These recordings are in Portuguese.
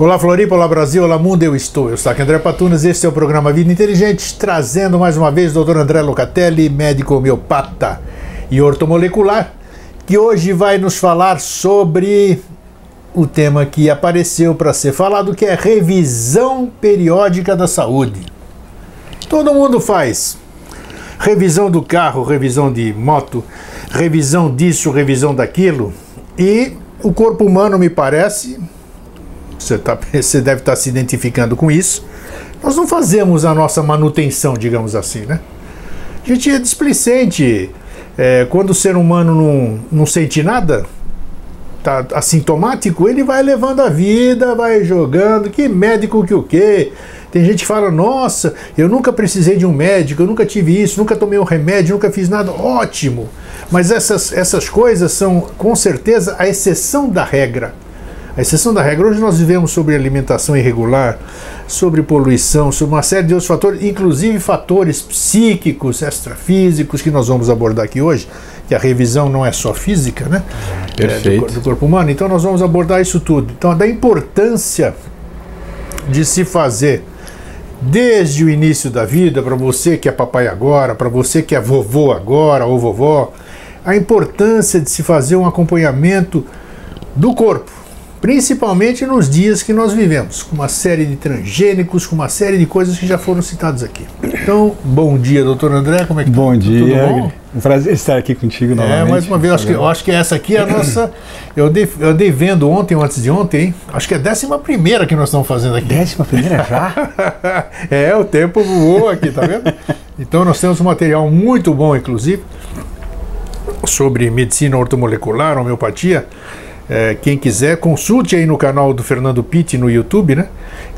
Olá Floripa, olá Brasil, olá mundo, eu estou. Eu sou aqui André Patunas, este é o programa Vida Inteligente, trazendo mais uma vez o Dr. André Locatelli, médico homeopata e ortomolecular, que hoje vai nos falar sobre o tema que apareceu para ser falado, que é revisão periódica da saúde. Todo mundo faz revisão do carro, revisão de moto, revisão disso, revisão daquilo, e o corpo humano me parece você, tá, você deve estar tá se identificando com isso. Nós não fazemos a nossa manutenção, digamos assim, né? A gente é displicente. É, quando o ser humano não, não sente nada, tá assintomático, ele vai levando a vida, vai jogando, que médico que o quê? Tem gente que fala, nossa, eu nunca precisei de um médico, eu nunca tive isso, nunca tomei um remédio, nunca fiz nada. Ótimo! Mas essas, essas coisas são, com certeza, a exceção da regra. A exceção da regra, hoje nós vivemos sobre alimentação irregular, sobre poluição, sobre uma série de outros fatores, inclusive fatores psíquicos, extrafísicos, que nós vamos abordar aqui hoje, que a revisão não é só física, né? Perfeito. É, do, do corpo humano. Então nós vamos abordar isso tudo. Então, da importância de se fazer desde o início da vida, para você que é papai agora, para você que é vovô agora ou vovó, a importância de se fazer um acompanhamento do corpo principalmente nos dias que nós vivemos, com uma série de transgênicos, com uma série de coisas que já foram citadas aqui. Então, bom dia, doutor André, como é que Bom tá? dia, Tudo bom? Um prazer estar aqui contigo novamente. É, mais uma vez, acho que, eu acho que essa aqui é a nossa. Eu andei, eu vendo ontem ou antes de ontem, hein? acho que é a décima primeira que nós estamos fazendo aqui. Décima primeira já? é, o tempo voou aqui, tá vendo? Então, nós temos um material muito bom, inclusive, sobre medicina ortomolecular, homeopatia é, quem quiser, consulte aí no canal do Fernando Pitti no YouTube, né?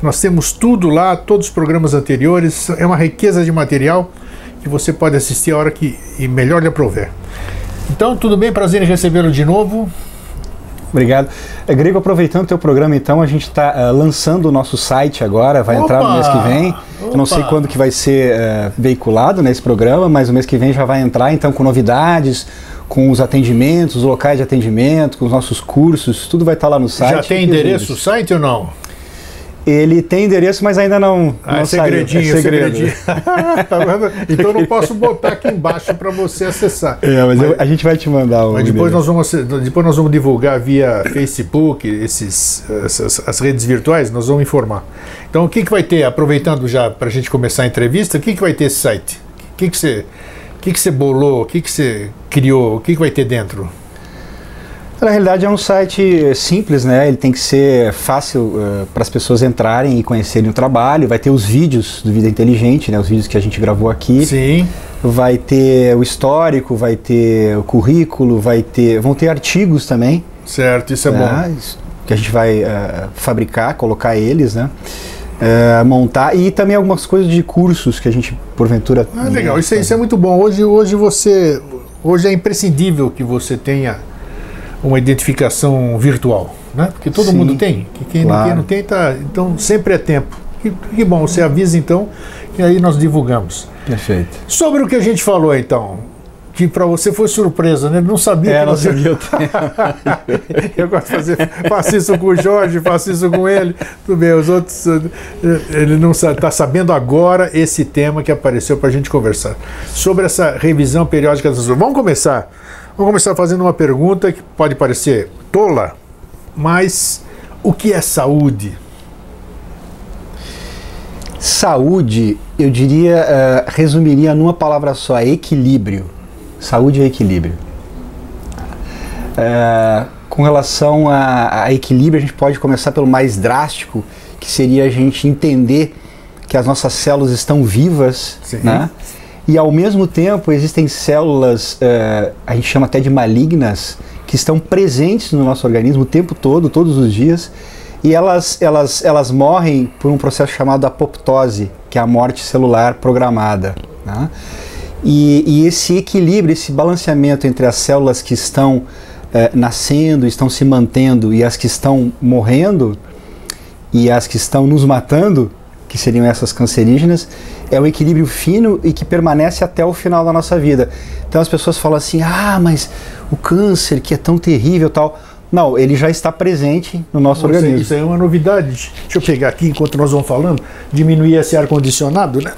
Nós temos tudo lá, todos os programas anteriores, é uma riqueza de material que você pode assistir a hora que e melhor lhe aprover. Então, tudo bem, prazer em recebê-lo de novo. Obrigado. É, Grego, aproveitando o teu programa, então, a gente está uh, eh, lançando o nosso site agora, vai Opa! entrar no mês que vem. Opa! Eu não sei quando que vai ser uh, veiculado nesse programa, mas o mês que vem já vai entrar, então, com novidades, com os atendimentos, os locais de atendimento, com os nossos cursos, tudo vai estar lá no site. Já tem endereço o site ou não? Ele tem endereço, mas ainda não. Ah, não é segredinho, é segredinho. tá então não posso botar aqui embaixo para você acessar. É, mas, mas eu, a gente vai te mandar o. Mas depois nós, vamos, depois nós vamos divulgar via Facebook, esses, essas, as redes virtuais, nós vamos informar. Então o que, que vai ter, aproveitando já para a gente começar a entrevista, o que, que vai ter esse site? O que, que você que, que você bolou? O que, que você criou? O que, que vai ter dentro? Na realidade é um site simples, né? Ele tem que ser fácil uh, para as pessoas entrarem e conhecerem o trabalho. Vai ter os vídeos do Vida Inteligente, né? Os vídeos que a gente gravou aqui. Sim. Vai ter o histórico, vai ter o currículo, vai ter, vão ter artigos também. Certo, isso é né? bom. Que a gente vai uh, fabricar, colocar eles, né? É, montar e também algumas coisas de cursos que a gente porventura. Ah, legal, isso, é, isso é muito bom. Hoje, hoje você, hoje é imprescindível que você tenha uma identificação virtual, né? Porque todo Sim, mundo tem. Que quem, claro. quem não tem tá, então sempre é tempo. Que, que bom, você avisa então que aí nós divulgamos. Perfeito. Sobre o que a gente falou então, que para você foi surpresa, né? Ele não sabia é, que não sabia Eu gosto de fazer, faço isso com o Jorge, faço isso com ele. Tudo bem, os outros, ele não está sabendo agora esse tema que apareceu para a gente conversar. Sobre essa revisão periódica das Vamos começar. Vamos começar fazendo uma pergunta que pode parecer tola, mas o que é saúde? Saúde, eu diria, uh, resumiria numa palavra só: equilíbrio Saúde e equilíbrio. É, com relação a, a, equilíbrio, a gente pode começar pelo mais drástico, que seria a gente entender que as nossas células estão vivas, né? E ao mesmo tempo existem células, é, a gente chama até de malignas, que estão presentes no nosso organismo o tempo todo, todos os dias, e elas, elas, elas morrem por um processo chamado apoptose, que é a morte celular programada. Né? E, e, esse equilíbrio, esse balanceamento entre as células que estão eh, nascendo, estão se mantendo e as que estão morrendo e as que estão nos matando, que seriam essas cancerígenas, é um equilíbrio fino e que permanece até o final da nossa vida. Então as pessoas falam assim: ah, mas o câncer que é tão terrível tal. Não, ele já está presente no nosso Isso aí- organismo. Isso é uma novidade. Deixa eu pegar aqui enquanto nós vamos falando, diminuir esse ar-condicionado, né?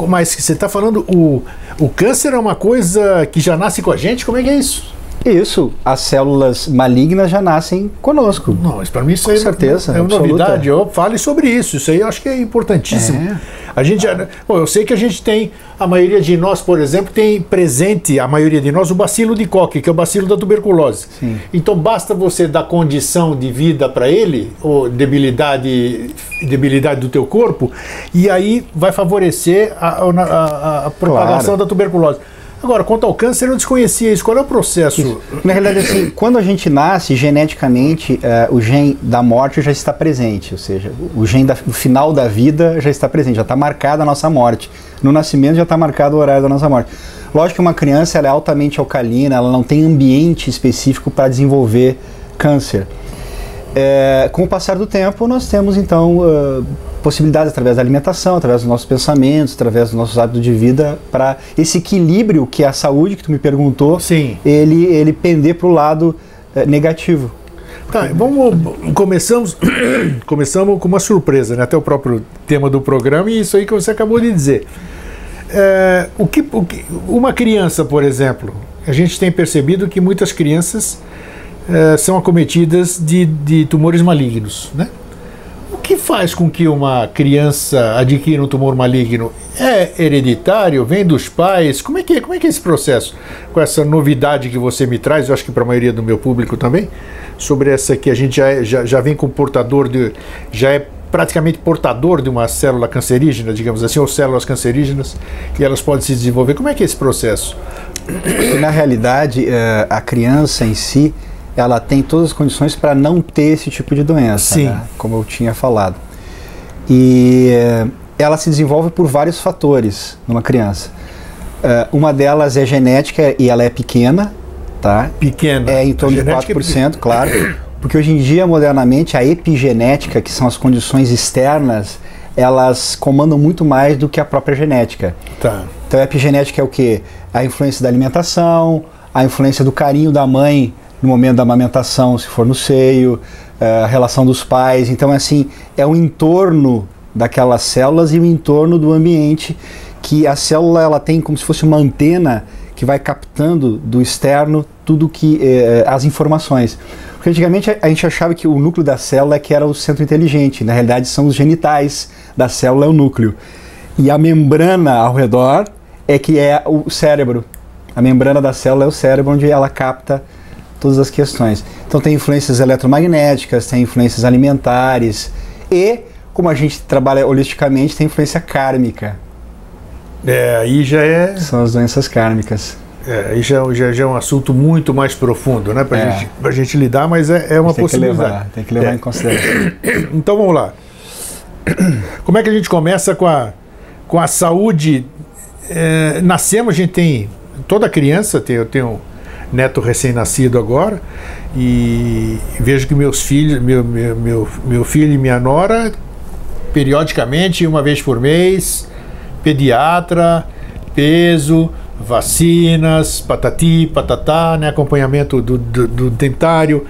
Mas você está falando, o, o câncer é uma coisa que já nasce com a gente? Como é que é isso? Isso, as células malignas já nascem conosco. Não, mas para mim isso aí Com certeza, é uma absoluta. novidade. Eu fale sobre isso. Isso aí eu acho que é importantíssimo. É. A gente já, Bom, eu sei que a gente tem, a maioria de nós, por exemplo, tem presente, a maioria de nós, o bacilo de Koch, que é o bacilo da tuberculose. Sim. Então basta você dar condição de vida para ele, ou debilidade, debilidade do teu corpo, e aí vai favorecer a, a- a- a propagação Claro. da tuberculose. Agora, quanto ao câncer, eu desconhecia isso. Qual é o processo? Na realidade, assim, quando a gente nasce, geneticamente, eh, o gene da morte já está presente, ou seja, o gene da- do final da vida já está presente, já está marcada a nossa morte. No nascimento já está marcado o horário da nossa morte. Lógico que uma criança ela é altamente alcalina, ela não tem ambiente específico para desenvolver câncer. É, com o passar do tempo, nós temos então ah, possibilidades através da alimentação, através dos nossos pensamentos, através dos nossos hábitos de vida, para esse equilíbrio que é a saúde, que tu me perguntou, Sim. ele, ele pender para o lado eh, negativo. Tá, vamos. Começamos, começamos com uma surpresa, né? Até o próprio tema do programa e isso aí que você acabou de dizer. É, o que, o que- uma criança, por exemplo, a gente tem percebido que muitas crianças é, são acometidas de, de tumores malignos, né? O que faz com que uma criança adquira um tumor maligno? É hereditário? Vem dos pais? Como é que é, como é, que é esse processo? Com essa novidade que você me traz, eu acho que para a maioria do meu público também, sobre essa que a gente já, já, já vem com portador de. já é praticamente portador de uma célula cancerígena, digamos assim, ou células cancerígenas, e elas podem se desenvolver. Como é que é esse processo? Na realidade, eh, a criança em si, ela tem todas as condições para não ter esse tipo de doença, né? como eu tinha falado. E eh, ela se desenvolve por vários fatores numa criança. Eh, uma delas é genética e ela é pequena, tá? Pequena. É em torno de genética é 4%, claro. Porque hoje em dia, modernamente, a epigenética, que são as condições externas, elas comandam muito mais do que a própria genética. Tá. Então a epigenética é o que? A influência da alimentação, a influência do carinho da mãe no momento da amamentação, se for no seio, eh, a relação dos pais. Então, assim, é o entorno daquelas células e o entorno do ambiente que a célula ela tem como se fosse uma antena que vai captando do externo tudo que eh, as informações. Porque antigamente a- a gente achava que o núcleo da célula é que era o centro inteligente. Na realidade, são os genitais da célula é o núcleo. E a membrana ao redor é que é o cérebro. A membrana da célula é o cérebro onde ela capta todas as questões. Então tem influências eletromagnéticas, tem influências alimentares e, como a gente trabalha holisticamente, tem influência kármica. É, aí já é. São as doenças kármicas. É, aí já, já, já é um assunto muito mais profundo, né? Pra, É. gente, pra gente lidar, mas é, é uma tem que possibilidade. levar, tem que levar É. em consideração. Então vamos lá. Como é que a gente começa com a, com a saúde? É, nascemos, a gente tem. Toda criança, tem, eu tenho um neto recém-nascido agora, e vejo que meus filhos, meu, meu, meu, meu filho e minha nora, periodicamente, uma vez por mês, pediatra, peso, vacinas, patati, patatá, né, acompanhamento do, do, do dentário,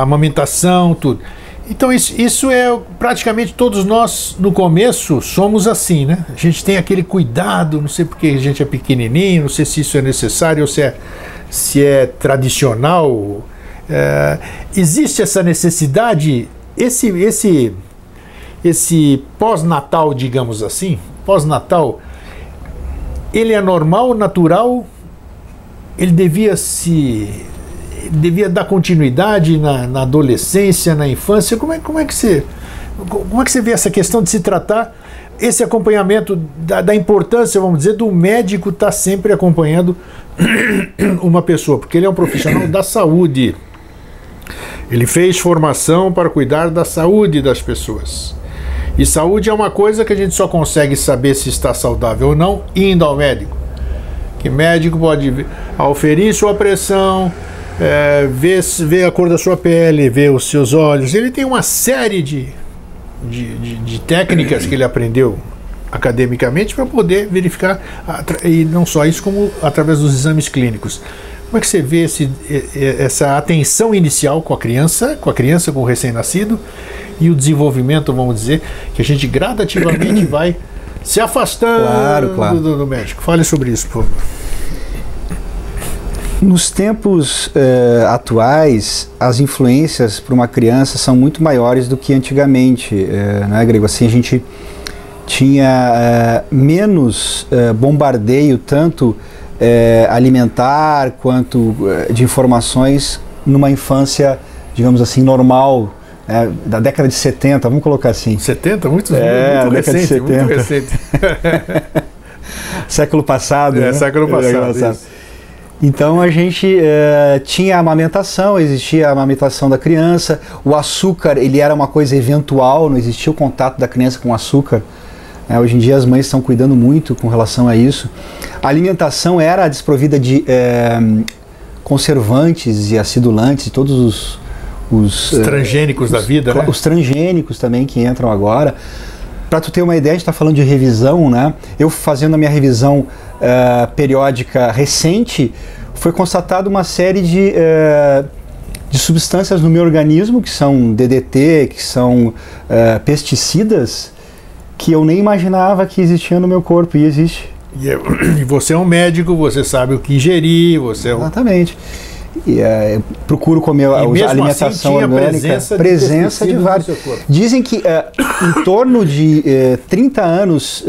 amamentação, tudo. Então isso, isso é praticamente todos nós no começo somos assim, né? A gente tem aquele cuidado, não sei porque a gente é pequenininho, não sei se isso é necessário ou se é, se é tradicional. É, existe essa necessidade, esse, esse, esse pós-natal, digamos assim, pós-natal, ele é normal, natural? Ele devia se devia dar continuidade na, na adolescência, na infância? Como é, como é que você como é que você vê essa questão de se tratar esse acompanhamento da, da importância, vamos dizer, do médico estar sempre acompanhando uma pessoa, porque ele é um profissional da saúde. Ele fez formação para cuidar da saúde das pessoas. E saúde é uma coisa que a gente só consegue saber se está saudável ou não indo ao médico. Que médico pode auferir sua pressão, é, ver, ver a cor da sua pele, ver os seus olhos. Ele tem uma série de, de, de- de técnicas que ele aprendeu academicamente para poder verificar, e não só isso, como através dos exames clínicos. Como é que você vê esse, essa atenção inicial com a criança, com a criança, com o recém-nascido, e o desenvolvimento, vamos dizer, que a gente gradativamente vai se afastando claro, claro. Do, do, médico. Fale sobre isso, por favor. Nos tempos eh, atuais, as influências para uma criança são muito maiores do que antigamente, eh, né, Grego? Assim, a gente tinha eh, menos eh, bombardeio, tanto é, alimentar quanto é, de informações numa infância, digamos assim, normal, é, da década de 70, vamos colocar assim. 70? Muito, é, muito recente, de 70. muito recente. século passado. É, né? século passado. passado. Então a gente é, tinha a amamentação, existia a amamentação da criança, o açúcar ele era uma coisa eventual, não existia o contato da criança com açúcar. É, hoje em dia as mães estão cuidando muito com relação a isso. A alimentação era desprovida de é, conservantes e acidulantes, todos os, os, os é, transgênicos da vida, né? Os transgênicos também que entram agora. Para tu ter uma ideia, a gente está falando de revisão, né? Eu fazendo a minha revisão uh, periódica recente, foi constatado uma série de, uh, de substâncias no meu organismo, que são DDT, que são uh, pesticidas, que eu nem imaginava que existia no meu corpo e existe. E, é, e você é um médico, você sabe o que ingerir, você é um... Exatamente. E, é, procuro comer a, assim alimentação assim, orgânica. Presença, presença de, de vários. Dizem que é, em torno de é, 30 anos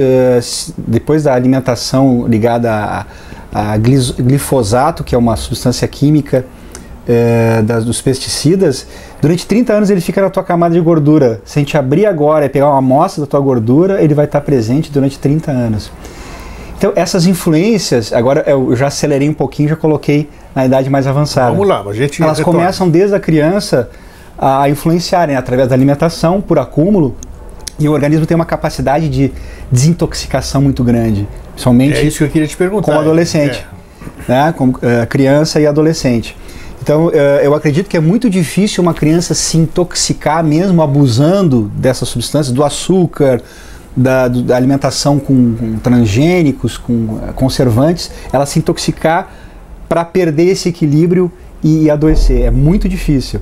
depois da alimentação ligada a, a, glifosato, que é uma substância química das, dos pesticidas, durante 30 anos ele fica na tua camada de gordura. Se a gente abrir agora e pegar uma amostra da tua gordura, ele vai estar presente durante 30 anos. Então, essas influências, agora eu já acelerei um pouquinho, já coloquei na idade mais avançada. Vamos lá, a gente Elas retorna. começam desde a criança a influenciarem através da alimentação, por acúmulo, e o organismo tem uma capacidade de desintoxicação muito grande, principalmente é isso que eu queria te perguntar. com o adolescente, é. né? com uh, criança e adolescente. Então, uh, eu acredito que é muito difícil uma criança se intoxicar mesmo abusando dessas substâncias, do açúcar, da, da alimentação com, com, transgênicos, com eh, conservantes, ela se intoxicar para perder esse equilíbrio e, e adoecer. É muito difícil.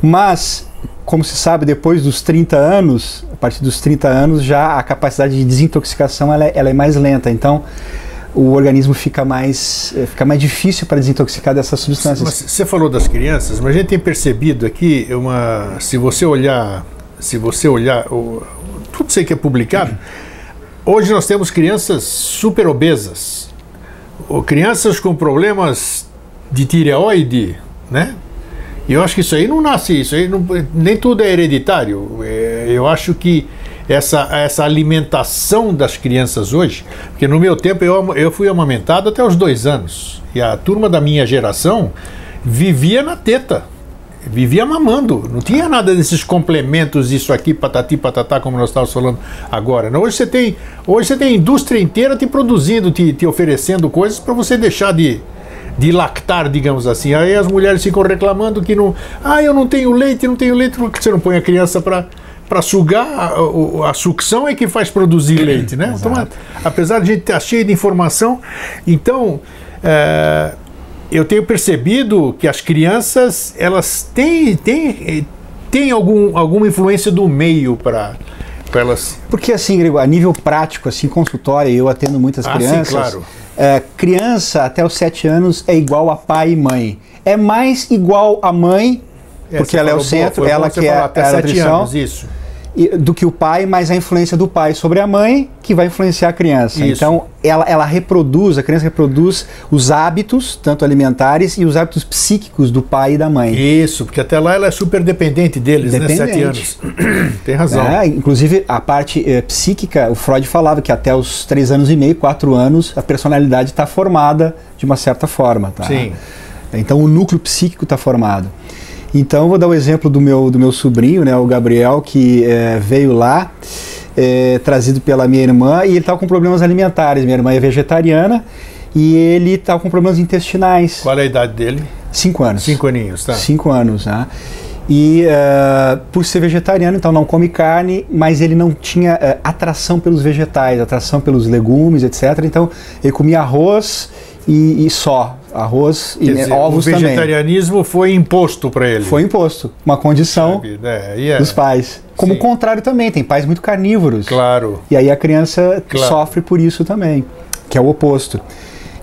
Mas, como se sabe, depois dos 30 anos, a partir dos 30 anos, já a capacidade de desintoxicação ela, é, ela é mais lenta. Então, o organismo fica mais, eh, fica mais difícil para desintoxicar dessas substâncias. Você falou das crianças, mas a gente tem percebido aqui uma, se você olhar, se você olhar o, tudo isso aí que é publicado, hoje nós temos crianças super obesas, ou crianças com problemas de tireoide, né? E eu acho que isso aí não nasce, isso aí não, nem tudo é hereditário. É, eu acho que essa, essa alimentação das crianças hoje, porque no meu tempo eu, eu fui amamentado até os dois anos, e a turma da minha geração vivia na teta vivia mamando, não tinha nada desses complementos, isso aqui, patati, patatá, como nós estávamos falando agora. Hoje você tem, hoje você tem a indústria inteira te produzindo, te, te oferecendo coisas para você deixar de, de lactar, digamos assim. Aí as mulheres ficam reclamando que não, ah, eu não tenho leite, não tenho leite, porque você não põe a criança para para sugar, a, a, sucção é que faz produzir leite, né? Então, apesar de a gente estar cheio de informação, então é, eu tenho percebido que as crianças elas têm, têm, têm algum, alguma influência do meio para elas. Porque assim, Gregor, a nível prático, assim, consultório, eu atendo muitas ah, crianças. Sim, claro. É, criança até os 7 anos é igual a pai e mãe. É mais igual a mãe, é, porque ela é o centro, boa, ela que é, até é a nutrição. Anos, isso do que o pai, mas a influência do pai sobre a mãe que vai influenciar a criança. Isso. Então, ela, ela reproduz, a criança reproduz os hábitos, tanto alimentares, e os hábitos psíquicos do pai e da mãe. Isso, porque até lá ela é super dependente deles, Dependente. né? Sete anos. Tem razão. É, inclusive, a parte eh, psíquica, o Freud falava que até os três anos e meio, quatro anos, a personalidade está formada de uma certa forma. Tá? Sim. Então, o núcleo psíquico está formado. Então, vou dar o um exemplo do meu, do meu sobrinho, né, o Gabriel, que é, veio lá, é, trazido pela minha irmã, e ele estava com problemas alimentares. Minha irmã é vegetariana e ele estava com problemas intestinais. Qual é a idade dele? Cinco anos. Cinco aninhos, tá. Cinco anos, né? E uh, por ser vegetariano, então não come carne, mas ele não tinha uh, atração pelos vegetais, atração pelos legumes, etc. Então ele comia arroz e, e só arroz e dizer, ovos o também. vegetarianismo foi imposto para ele. Foi imposto, uma condição Sabe? É, é. dos pais. Como Sim. o contrário também, tem pais muito carnívoros. Claro. E aí a criança Claro. sofre por isso também, que é o oposto.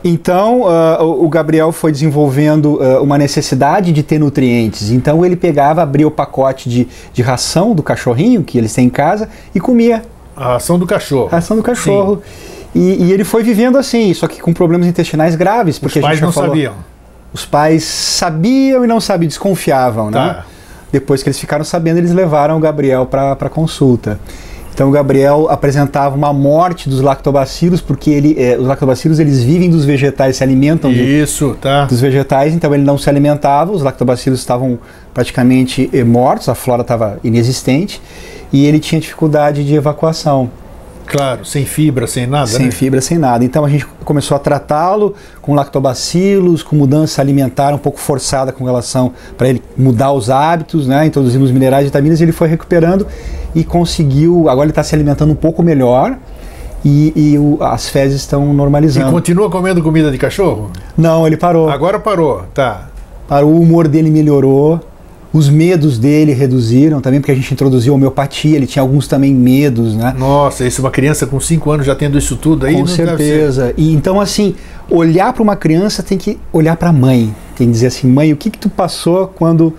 Então, ah, o o Gabriel foi desenvolvendo ah, uma necessidade de ter nutrientes. Então, ele pegava, abria o pacote de, de ração do cachorrinho que eles têm em casa e comia A ação do cachorro. a ração do cachorro. E, e ele foi vivendo assim, só que com problemas intestinais graves. Os Porque a pais não falou- sabiam. Os pais sabiam e não sabiam, desconfiavam, né? Tá. Depois que eles ficaram sabendo, eles levaram o Gabriel para consulta. Então o Gabriel apresentava uma morte dos lactobacilos, porque ele, eh, os lactobacilos eles vivem dos vegetais, se alimentam de- Isso, tá. dos vegetais, então ele não se alimentava, os lactobacilos estavam praticamente eh, mortos, a flora estava inexistente e ele tinha dificuldade de evacuação. Claro, sem fibra, sem nada, Sem né? fibra, sem nada. Então a gente começou a tratá-lo com lactobacilos, com mudança alimentar um pouco forçada com relação para ele mudar os hábitos, né? Introduzimos minerais e vitaminas, e ele foi recuperando e conseguiu. Agora ele está se alimentando um pouco melhor e, e o- as fezes estão E normalizando. continua comendo comida de cachorro? Não, ele parou. Agora parou, tá. Parou, o humor dele melhorou. Os medos dele reduziram também, porque a gente introduziu homeopatia, ele tinha alguns também medos, né? Nossa, isso uma criança com 5 anos já tendo isso tudo aí Com certeza. E então assim, olhar para uma criança tem que olhar para a mãe. Tem que dizer assim, mãe, o que que tu passou quando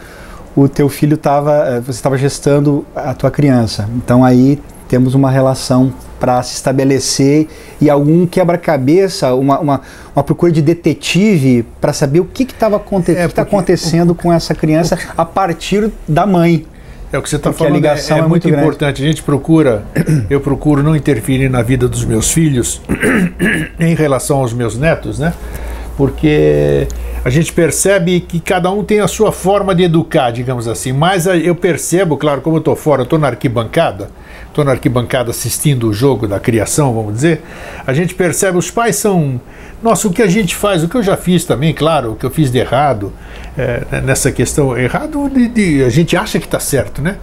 o teu filho estava, você estava gestando a tua criança? Então aí temos uma relação para se estabelecer e algum quebra-cabeça, uma, uma, uma procura de detetive para saber o que estava aconte É, o que tá acontecendo com essa criança a partir da mãe. É o que você está Porque a falando, é- ligação é, é muito muito importante. A gente procura, eu procuro não interferir na vida dos meus filhos em relação aos meus netos, né? Porque a gente percebe que cada um tem a sua forma de educar, digamos assim. Mas eu percebo, claro, como eu estou fora, eu estou na arquibancada, estou na arquibancada assistindo o jogo da criação, vamos dizer. A gente percebe, os pais são. Nossa, o que a gente faz, o que eu já fiz também, claro, o que eu fiz de errado, é, nessa questão, errado de, de- a gente acha que está certo, né?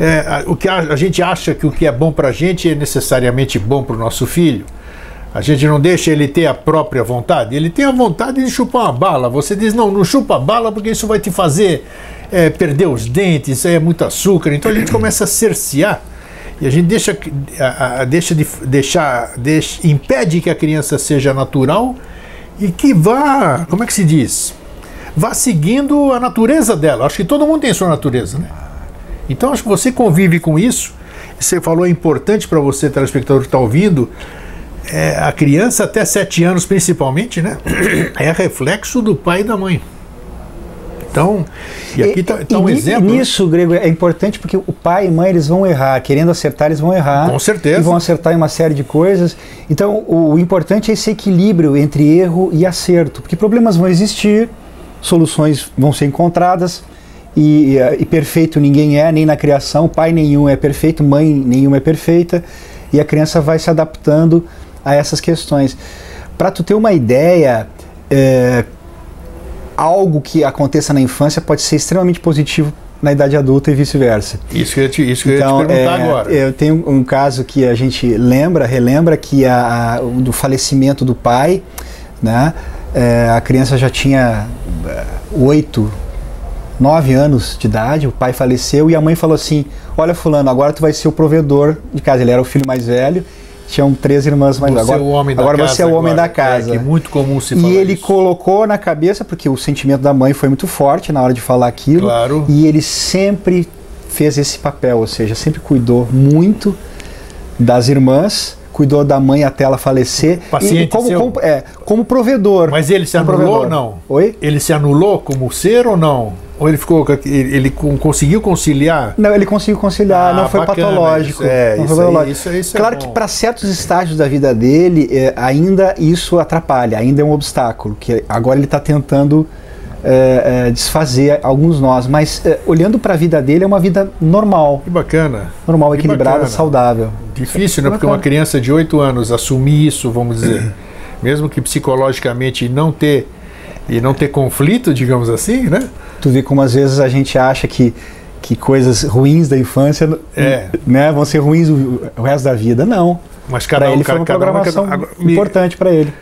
É, a- o que a, a gente acha que o que é bom para a gente é necessariamente bom para o nosso filho. A gente não deixa ele ter a própria vontade. Ele tem a vontade de chupar uma bala. Você diz, não, não chupa a bala porque isso vai te fazer é, perder os dentes, é muito açúcar. Então a gente começa a cercear e a gente deixa, a, a- deixa de deixar, deixa, impede que a criança seja natural e que vá, como é que se diz? Vá seguindo a natureza dela. Acho que todo mundo tem sua natureza, né? Então acho que você convive com isso. Você falou é importante para você, telespectador que está ouvindo, é, a criança até 7 anos principalmente, né? É reflexo do pai e da mãe. Então, e aqui está um ni- exemplo. né? Nisso, Grego, é importante porque o pai e mãe eles vão errar, querendo acertar, eles vão errar. Com certeza. E vão acertar em uma série de coisas. Então, o, o importante é esse equilíbrio entre erro e acerto, porque problemas vão existir, soluções vão ser encontradas. E, e, e perfeito ninguém é, nem na criação, pai nenhum é perfeito, mãe nenhuma é perfeita, e a criança vai se adaptando a essas questões. Para tu ter uma ideia, é, algo que aconteça na infância pode ser extremamente positivo na idade adulta e vice-versa. Isso que eu ia te, isso que eu ia Então, te perguntar é, agora. eu tenho um caso que a gente lembra, relembra que a, a- do falecimento do pai, né? é, a criança já tinha é, oito, nove anos de idade, o pai faleceu e a mãe falou assim: Olha, Fulano, agora tu vai ser o provedor de casa. Ele era o filho mais velho, tinham três irmãs mais agora, é o homem da agora casa. você é o homem agora. da casa. É, é muito comum se E falar ele isso. colocou na cabeça, porque o sentimento da mãe foi muito forte na hora de falar aquilo. Claro. E ele sempre fez esse papel, ou seja, sempre cuidou muito das irmãs, cuidou da mãe até ela falecer. Paciente e como, seu. como, é, como provedor. Mas ele se anulou ou não? Oi? Ele se anulou como ser ou não? Ou ele ficou ele, ele con- conseguiu conciliar? Não, ele conseguiu conciliar, Ah, não foi bacana patológico. isso. É, não isso foi patológico. isso isso é claro que para certos estágios da vida dele, é, ainda isso atrapalha, ainda é um obstáculo, que agora ele está tentando é, é, desfazer alguns nós, mas é, olhando para a vida dele é uma vida normal, Que bacana. normal, Que equilibrada, bacana. saudável. Difícil, né? Que Porque uma criança de 8 anos assumir isso, vamos dizer, mesmo que psicologicamente não ter e não ter conflito, digamos assim, né? Tu vê como às vezes a gente acha que, que coisas ruins da infância É. né, vão ser ruins o, o resto da vida. Não. Mas cada um, ele foi cada, uma cada um, programação cada- agora, me- importante para ele.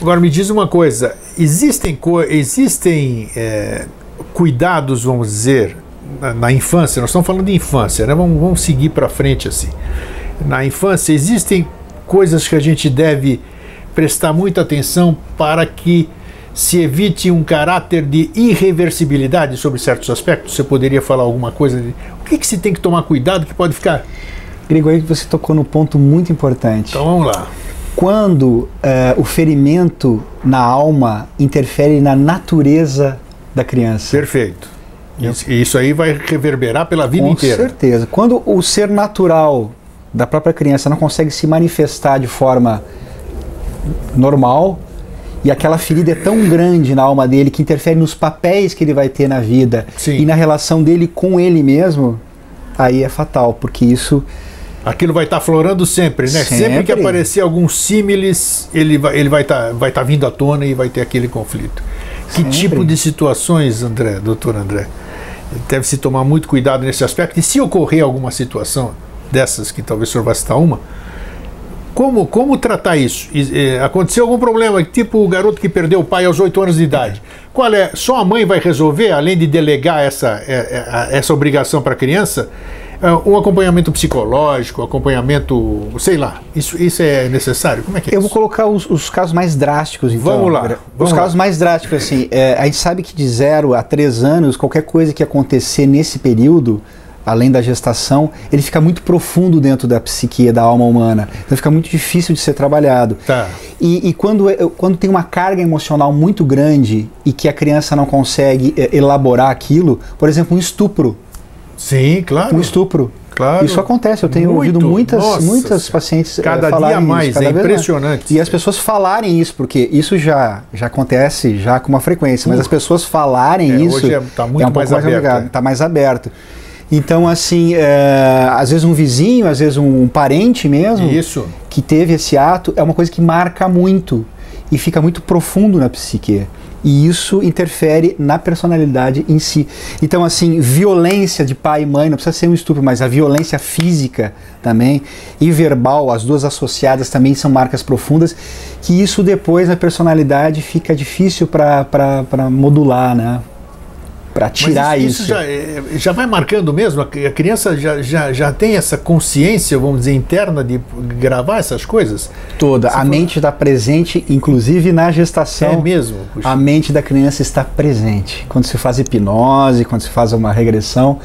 Agora me diz uma coisa: existem, existem é, cuidados, vamos dizer, na, na, infância, nós estamos falando de infância, né? vamos, vamos seguir para frente assim. Na infância, existem coisas que a gente deve prestar muita atenção para que se evite um caráter de irreversibilidade sobre certos aspectos? Você poderia falar alguma coisa? De, o que, que se tem que tomar cuidado que pode ficar? Gregório, você tocou no ponto muito importante. Então vamos lá. Quando uh, o ferimento na alma interfere na natureza da criança. Perfeito. Isso, isso aí vai reverberar pela vida Com inteira. Com certeza. Quando o ser natural da própria criança não consegue se manifestar de forma normal, e aquela ferida é tão grande na alma dele que interfere nos papéis que ele vai ter na vida Sim. e na relação dele com ele mesmo, aí é fatal, porque isso. Aquilo vai estar tá florando sempre, né? Sempre. sempre que aparecer algum símiles, ele vai ele vai estar tá, vai tá vindo à tona e vai ter aquele conflito. Que Sempre. tipo de situações, André, doutor André? Deve se tomar muito cuidado nesse aspecto. E se ocorrer alguma situação dessas, que talvez o senhor vá citar uma, como, como tratar isso? E, aconteceu algum problema, tipo o garoto que perdeu o pai aos 8 anos de idade. Qual é? Só a mãe vai resolver, além de delegar essa, é, é, essa obrigação para a criança? É, um acompanhamento psicológico, acompanhamento, sei lá, isso, isso é necessário? Como é que é Eu isso? vou colocar os, os, casos mais drásticos, então. Vamos lá. Os Vamos casos lá. mais drásticos, assim, é, a gente sabe que de 0 a 3 anos, qualquer coisa que acontecer nesse período, além da gestação, ele fica muito profundo dentro da psique, da alma humana. Então fica muito difícil de ser trabalhado. Tá. E, e quando, quando tem uma carga emocional muito grande e que a criança não consegue é, elaborar aquilo, por exemplo, um estupro. Sim, claro. Um estupro. Claro. Isso acontece, eu tenho Muito. ouvido muitas, Nossa muitas pacientes eh, Cada falarem dia mais, isso, é impressionante. E as pessoas falarem isso, porque isso já, já acontece já com uma frequência, mas Uh. as pessoas falarem É, isso hoje é- tá muito é um mais pouco mais aberto, aberto, é. tá mais aberto. Então, assim, é, às vezes um vizinho, às vezes um parente mesmo, Isso. que teve esse ato, é uma coisa que marca muito e fica muito profundo na psique. E isso interfere na personalidade em si. Então, assim, violência de pai e mãe, não precisa ser um estupro, mas a violência física também e verbal, as duas associadas também são marcas profundas, que isso depois na personalidade fica difícil para modular, né? Para tirar Mas isso. isso, já, é- já vai marcando mesmo? A criança já, já, já tem essa consciência, vamos dizer, interna de gravar essas coisas? Toda. A mente está presente, inclusive na gestação. É mesmo? Puxa. A mente da criança está presente. Quando se faz hipnose, quando se faz uma regressão.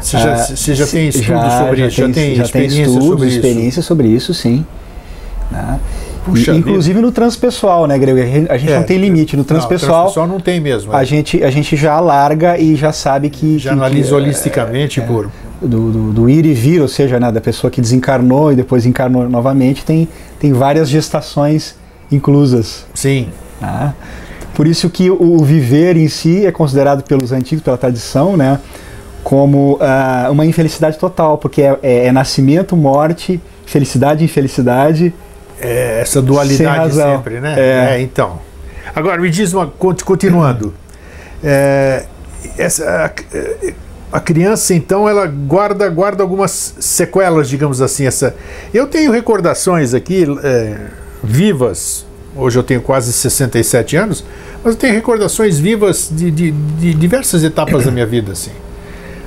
Você já, ah, você já se- tem estudos sobre isso? Já tem, já tem estudos, sobre isso? experiência sobre isso, sim. Né? Puxa inclusive no transpessoal, né, Grego? A gente- A É. não tem limite. No Não, transpessoal, transpessoal não tem mesmo. a, é. gente, a gente já alarga e já sabe que. já que- analisa que, holisticamente por. do, do, do ir e vir, ou seja, né, da pessoa que desencarnou e depois encarnou novamente, tem, tem várias gestações inclusas. Sim. Tá? Por isso que o, viver em si é considerado pelos antigos, pela tradição, né, como ah, uma infelicidade total, porque é, é- é nascimento, morte, felicidade infelicidade. É, essa dualidade sempre, né? É. então. Agora, me diz uma. conti- Continuando. É, essa, a, a criança, então, ela guarda, guarda algumas sequelas, digamos assim. Essa, eu tenho recordações aqui é, vivas. Hoje eu tenho quase 67 anos, mas eu tenho recordações vivas de, de- de diversas etapas da minha vida, assim.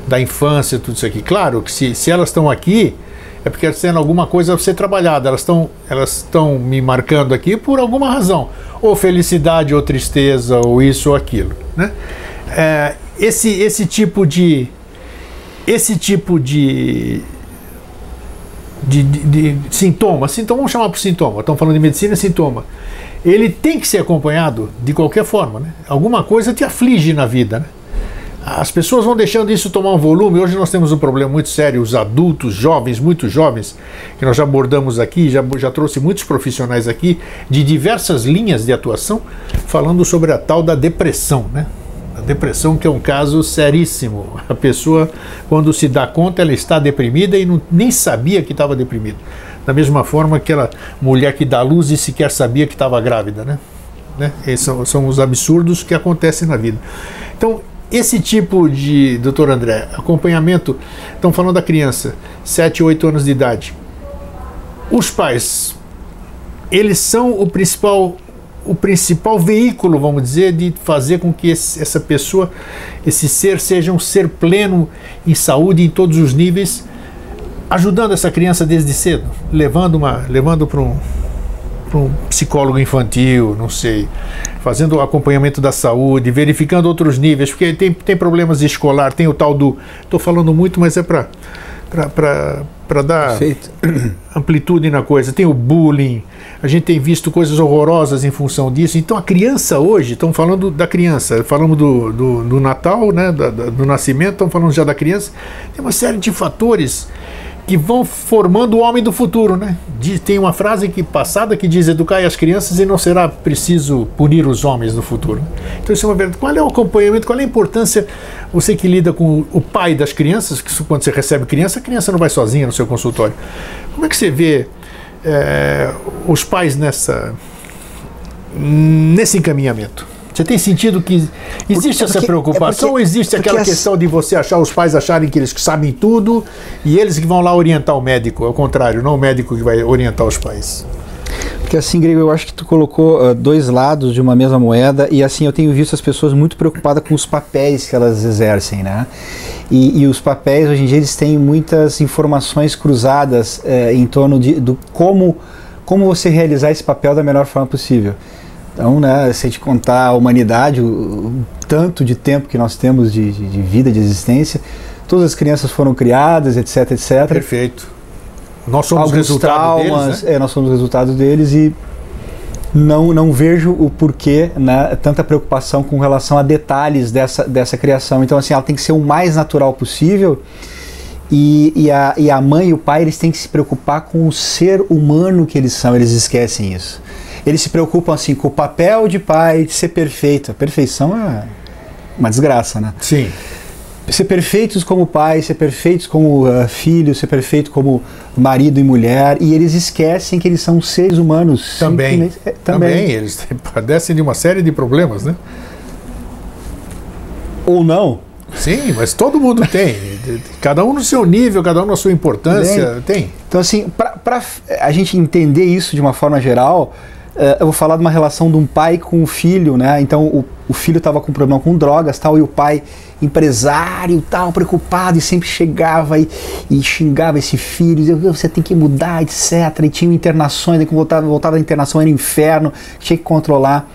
Da infância, tudo isso aqui. Claro que se, se elas estão aqui, é porque elas têm alguma coisa a ser trabalhada. Elas estão elas estão me marcando aqui por alguma razão. Ou felicidade, ou tristeza, ou isso ou aquilo. Né? É, esse, esse tipo de. Esse tipo de. De, de, de sintoma, sintoma, vamos chamar por sintoma, estamos falando de medicina, sintoma. Ele tem que ser acompanhado de qualquer forma, né? Alguma coisa te aflige na vida, né? As pessoas vão deixando isso tomar um volume. Hoje nós temos um problema muito sério. Os adultos, jovens, muito jovens, que nós já abordamos aqui, já, já trouxe muitos profissionais aqui de diversas linhas de atuação, falando sobre a tal da depressão, né? A depressão que é um caso seríssimo. A pessoa, quando se dá conta, ela está deprimida e não, nem sabia que estava deprimida. Da mesma forma que aquela mulher que dá luz e sequer sabia que estava grávida, né? né? Esses são, são os absurdos que acontecem na vida. Então, esse tipo de, doutor André, acompanhamento, estão falando da criança, 7, 8 anos de idade. Os pais, eles são o principal o principal veículo, vamos dizer, de fazer com que esse, essa pessoa, esse ser, seja um ser pleno em saúde em todos os níveis, ajudando essa criança desde cedo, levando uma, levando para um, um psicólogo infantil, não sei, fazendo o acompanhamento da saúde, verificando outros níveis, porque tem, tem problemas escolar, tem o tal do. Estou falando muito, mas é para para dar Perfeito. amplitude na coisa. Tem o bullying, a gente tem visto coisas horrorosas em função disso. Então a criança hoje, estamos falando da criança, falamos do, do, do Natal, né, da, da, do nascimento, estamos falando já da criança. Tem uma série de fatores que vão formando o homem do futuro, né? Tem uma frase que passada que diz educar as crianças e não será preciso punir os homens no futuro. Então isso é uma verdade. Qual é o acompanhamento? Qual é a importância? Você que lida com o pai das crianças, que quando você recebe criança, a criança não vai sozinha no seu consultório. Como é que você vê é, os pais nessa nesse encaminhamento? Você tem sentido que existe porque, essa preocupação é porque, ou existe aquela questão de você achar os pais acharem que eles sabem tudo e eles que vão lá orientar o médico? Ao contrário, não o médico que vai orientar os pais. Porque assim, Grego, eu acho que tu colocou uh, dois lados de uma mesma moeda e assim eu tenho visto as pessoas muito preocupadas com os papéis que elas exercem, né? E, e os papéis hoje em dia eles têm muitas informações cruzadas uh, em torno de do como como você realizar esse papel da melhor forma possível. Então, né, se a gente contar a humanidade, o, o tanto de tempo que nós temos de, de, de, vida, de existência, todas as crianças foram criadas, etc, etc. Perfeito. Nós somos Alguns resultado traumas, deles, né? é, nós somos resultado deles e não, não vejo o porquê né, tanta preocupação com relação a detalhes dessa, dessa criação. Então, assim, ela tem que ser o mais natural possível. E, e, a, e a mãe e o pai eles têm que se preocupar com o ser humano que eles são, eles esquecem isso eles se preocupam assim com o papel de pai de ser perfeito. A perfeição é uma desgraça, né? Sim. Ser perfeitos como pai, ser perfeitos como uh, filho, ser perfeito como marido e mulher, e eles esquecem que eles são seres humanos. Também. É, também. também. Eles padecem de uma série de problemas, né? Ou não. Sim, mas todo mundo tem. Cada um no seu nível, cada um na sua importância. Tem. tem. Então, assim, para a gente entender isso de uma forma geral, eu vou falar de uma relação de um pai com o filho, né? Então o, o filho estava com problema com drogas, tal, e o pai empresário, tal, preocupado e sempre chegava e, e xingava esse filho, dizia, você tem que mudar, etc. E tinha internações, aí voltava, voltava da internação era inferno, tinha que controlar.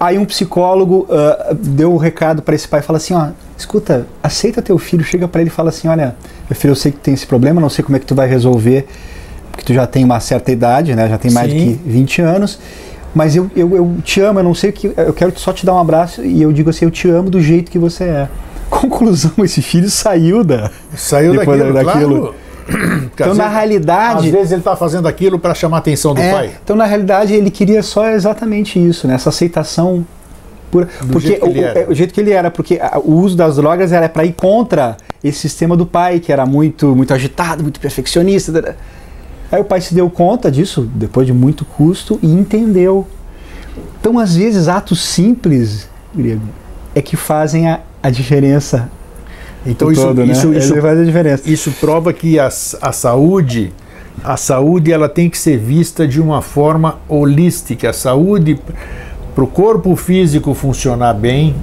Aí um psicólogo uh, deu um recado para esse pai, fala assim, ó, escuta, aceita teu filho, chega para ele e fala assim, olha, meu filho, eu sei que tem esse problema, não sei como é que tu vai resolver porque tu já tem uma certa idade, né? Já tem mais Sim. que 20 anos. Mas eu, eu, eu te amo, eu não sei o que. Eu quero só te dar um abraço e eu digo assim, eu te amo do jeito que você é. Conclusão, esse filho saiu da. Saiu daquilo, daquilo. Claro. Então, na realidade. Às vezes ele está fazendo aquilo para chamar a atenção do é, pai. Então, na realidade, ele queria só exatamente isso, né? essa aceitação pura. Do porque jeito o, o, jeito que ele era, porque o uso das drogas era para ir contra esse sistema do pai, que era muito, muito agitado, muito perfeccionista. Aí o pai se deu conta disso, depois de muito custo, e entendeu. Então, às vezes, atos simples, Grego, é que fazem a, a diferença. Então, isso, todo, isso, né? isso, isso faz a diferença. Isso prova que a, a saúde, a saúde ela tem que ser vista de uma forma holística. A saúde, para o corpo físico funcionar bem,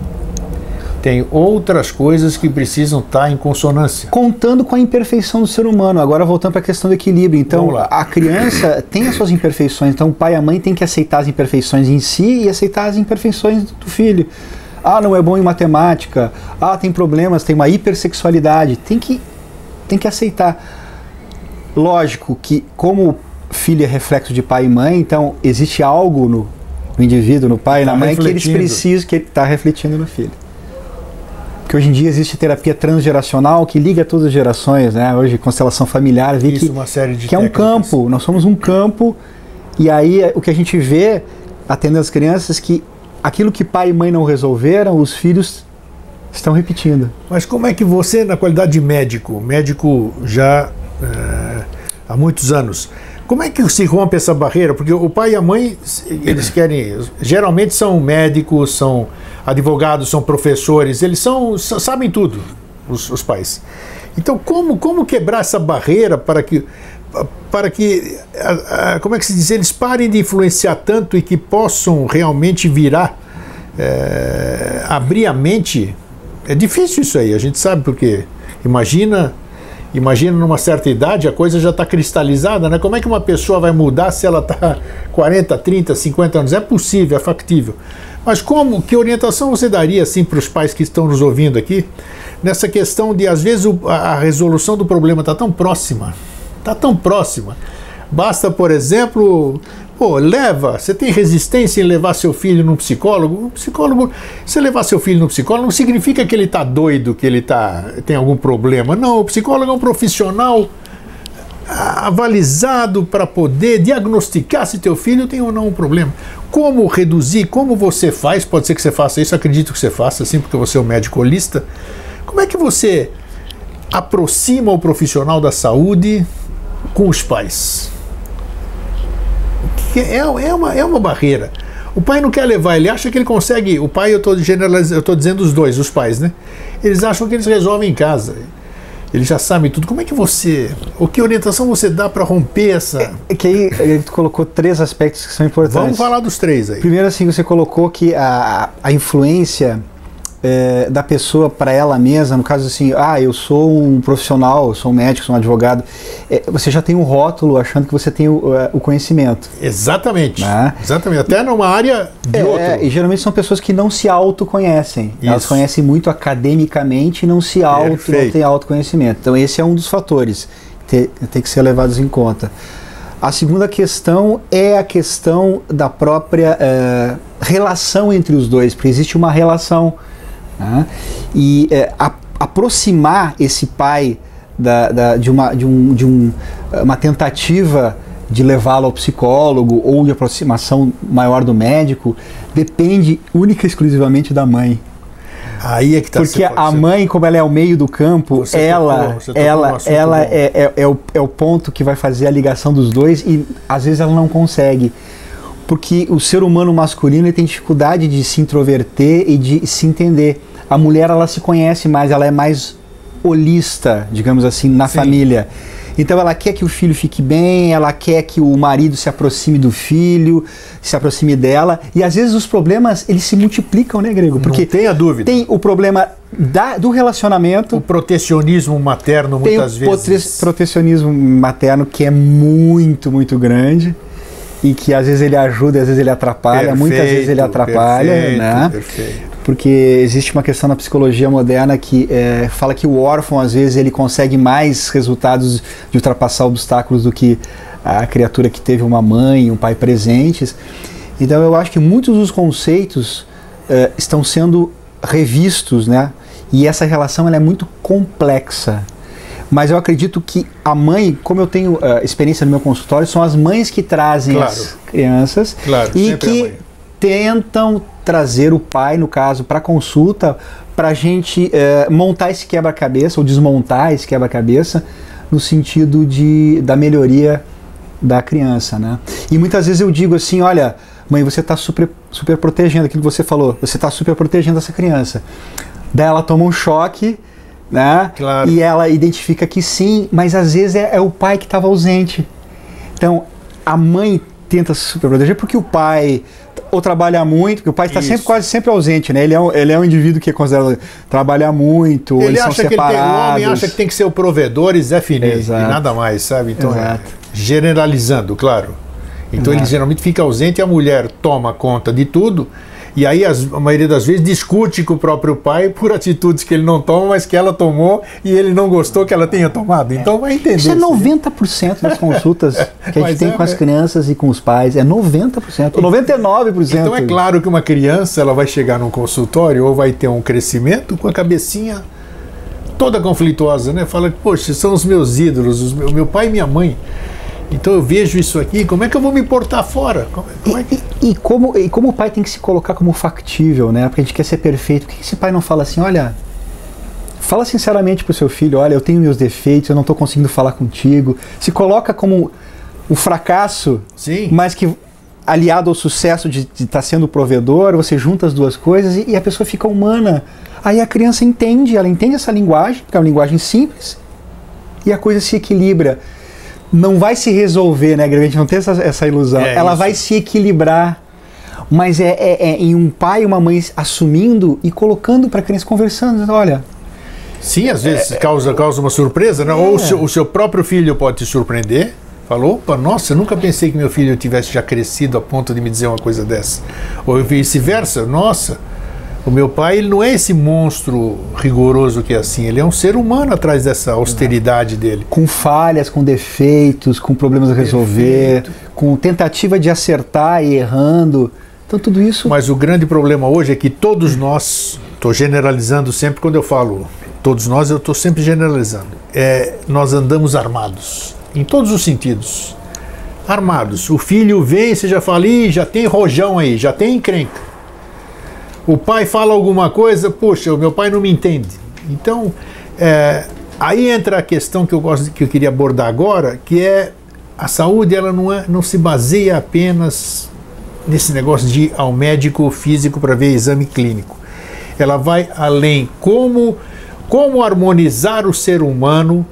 tem outras coisas que precisam estar em consonância. Contando com a imperfeição do ser humano. Agora voltando para a questão do equilíbrio. Então, a criança tem as suas imperfeições. Então, o pai e a mãe têm que aceitar as imperfeições em si e aceitar as imperfeições do filho. Ah, não é bom em matemática. Ah, tem problemas, tem uma hipersexualidade. Tem que, tem que aceitar. Lógico que, como filho é reflexo de pai e mãe, então existe algo no, no indivíduo, no pai e tá na mãe, que eles precisam, que está refletindo no filho que hoje em dia existe terapia transgeracional que liga todas as gerações, né? Hoje constelação familiar, vi Isso, que, uma série de que é um campo, nós somos um campo e aí o que a gente vê atendendo as crianças que aquilo que pai e mãe não resolveram, os filhos estão repetindo. Mas como é que você, na qualidade de médico, médico já é, há muitos anos, como é que se rompe essa barreira? Porque o pai e a mãe, eles querem, geralmente são médicos, são advogados, são professores, eles são sabem tudo, os, os pais. Então, como, como quebrar essa barreira para que para que, como é que se diz, eles parem de influenciar tanto e que possam realmente virar, é, abrir a mente. É difícil isso aí, a gente sabe porque. Imagina, imagina numa certa idade a coisa já está cristalizada, né? Como é que uma pessoa vai mudar se ela está 40, 30, 50 anos? É possível, é factível. Mas como, que orientação você daria assim para os pais que estão nos ouvindo aqui nessa questão de às vezes o, a, resolução do problema está tão próxima, está tão próxima. Basta, por exemplo, pô, leva, você tem resistência em levar seu filho num psicólogo? Um psicólogo, você levar seu filho num psicólogo não significa que ele está doido, que ele tá, tem algum problema. Não, o psicólogo é um profissional avalizado para poder diagnosticar se teu filho tem ou não um problema. Como reduzir, como você faz, pode ser que você faça isso, acredito que você faça assim, porque você é um médico holista. Como é que você aproxima o profissional da saúde com os pais? É, é, uma, é uma barreira. O pai não quer levar, ele acha que ele consegue. O pai, eu estou generalizando, eu estou dizendo os dois, os pais, né? Eles acham que eles resolvem em casa ele já sabe tudo. Como é que você. O que orientação você dá para romper essa. É, é que aí ele colocou três aspectos que são importantes. Vamos falar dos três aí. Primeiro, assim, você colocou que a, a influência é, da pessoa para ela mesma, no caso assim, ah, eu sou um profissional, eu sou um médico, sou um advogado, é, você já tem um rótulo achando que você tem o, é, o conhecimento. Exatamente. Né? Exatamente. Até numa área de é, outro. E geralmente são pessoas que não se autoconhecem. Isso. Elas conhecem muito academicamente e não se auto, não têm autoconhecimento. Então esse é um dos fatores que tem que ser levados em conta. A segunda questão é a questão da própria é, relação entre os dois, porque existe uma relação né? E é, a, aproximar esse pai da, da, de, uma, de, um, de um, uma tentativa de levá-lo ao psicólogo ou de aproximação maior do médico depende única e exclusivamente da mãe. Aí é que tá Porque a mãe, como ela é o meio do campo, ela, tocou, ela, ela é, é, é, o, é o ponto que vai fazer a ligação dos dois e às vezes ela não consegue porque o ser humano masculino tem dificuldade de se introverter e de se entender. A mulher ela se conhece mais, ela é mais holista, digamos assim, na Sim. família. Então ela quer que o filho fique bem, ela quer que o marido se aproxime do filho, se aproxime dela. E às vezes os problemas eles se multiplicam, né, Grego? Porque Não tenha dúvida. Tem o problema da, do relacionamento. O protecionismo materno muitas tem o vezes. protecionismo materno que é muito, muito grande e que às vezes ele ajuda, às vezes ele atrapalha, perfeito, muitas vezes ele atrapalha, perfeito, né? Perfeito. Porque existe uma questão na psicologia moderna que é, fala que o órfão às vezes ele consegue mais resultados de ultrapassar obstáculos do que a criatura que teve uma mãe, um pai presentes. Então eu acho que muitos dos conceitos é, estão sendo revistos, né? E essa relação ela é muito complexa. Mas eu acredito que a mãe, como eu tenho uh, experiência no meu consultório, são as mães que trazem claro. as crianças claro, e que tentam trazer o pai, no caso, para consulta, para a gente uh, montar esse quebra-cabeça ou desmontar esse quebra-cabeça no sentido de, da melhoria da criança, né? E muitas vezes eu digo assim, olha, mãe, você está super, super protegendo aquilo que você falou, você está super protegendo essa criança. Daí ela toma um choque né? Claro. E ela identifica que sim, mas às vezes é, é o pai que estava ausente. Então, a mãe tenta se superproteger porque o pai ou trabalha muito, porque o pai está sempre quase sempre ausente, né? Ele é um, ele é um indivíduo que é considerado trabalhar muito, ele eles acha são que separados. Ele tem, o homem acha que tem que ser o provedor e Zé Fini, e nada mais, sabe? Então, é, generalizando, claro. Então Exato. ele geralmente fica ausente e a mulher toma conta de tudo e aí, as, a maioria das vezes, discute com o próprio pai por atitudes que ele não toma, mas que ela tomou e ele não gostou que ela tenha tomado. Então, vai entender. Isso é 90% das consultas que a gente tem é, com as crianças e com os pais. É 90%, 99%. Então, é claro que uma criança ela vai chegar num consultório ou vai ter um crescimento com a cabecinha toda conflituosa, né? Fala, poxa, são os meus ídolos, os meu, meu pai e minha mãe. Então eu vejo isso aqui, como é que eu vou me portar fora? Como, como é que... e, e, como, e como o pai tem que se colocar como factível, né? Porque a gente quer ser perfeito. Por que esse pai não fala assim, olha, fala sinceramente pro seu filho, olha, eu tenho meus defeitos, eu não estou conseguindo falar contigo. Se coloca como o fracasso, Sim. mas que aliado ao sucesso de estar tá sendo provedor, você junta as duas coisas e, e a pessoa fica humana. Aí a criança entende, ela entende essa linguagem, que é uma linguagem simples, e a coisa se equilibra. Não vai se resolver, né, Greg? A gente não tem essa, essa ilusão. É Ela isso. vai se equilibrar. Mas é, é, é em um pai e uma mãe assumindo e colocando para a criança conversando, olha, Sim, às vezes causa, causa uma surpresa, né? Ou o seu, o seu próprio filho pode te surpreender. Falou, opa, nossa, eu nunca pensei que meu filho tivesse já crescido a ponto de me dizer uma coisa dessa. Ou vice-versa, nossa, o meu pai ele não é esse monstro rigoroso que é assim, ele é um ser humano atrás dessa austeridade dele. com falhas, com defeitos, com problemas a resolver, com tentativa de acertar e errando. Então tudo isso Mas o grande problema hoje é que todos nós, estou generalizando sempre quando eu falo todos nós, eu estou sempre generalizando. É, nós andamos armados, em todos os sentidos. Armados. O filho vem, você já fala, já tem rojão aí, já tem encrenca. O pai fala alguma coisa, poxa, o meu pai não me entende. Então, é, aí entra a questão que eu gosto, que eu queria abordar agora, que é a saúde, ela não, é, não se baseia apenas nesse negócio de ir ao médico físico para ver exame clínico. Ela vai além. Como, como harmonizar o ser humano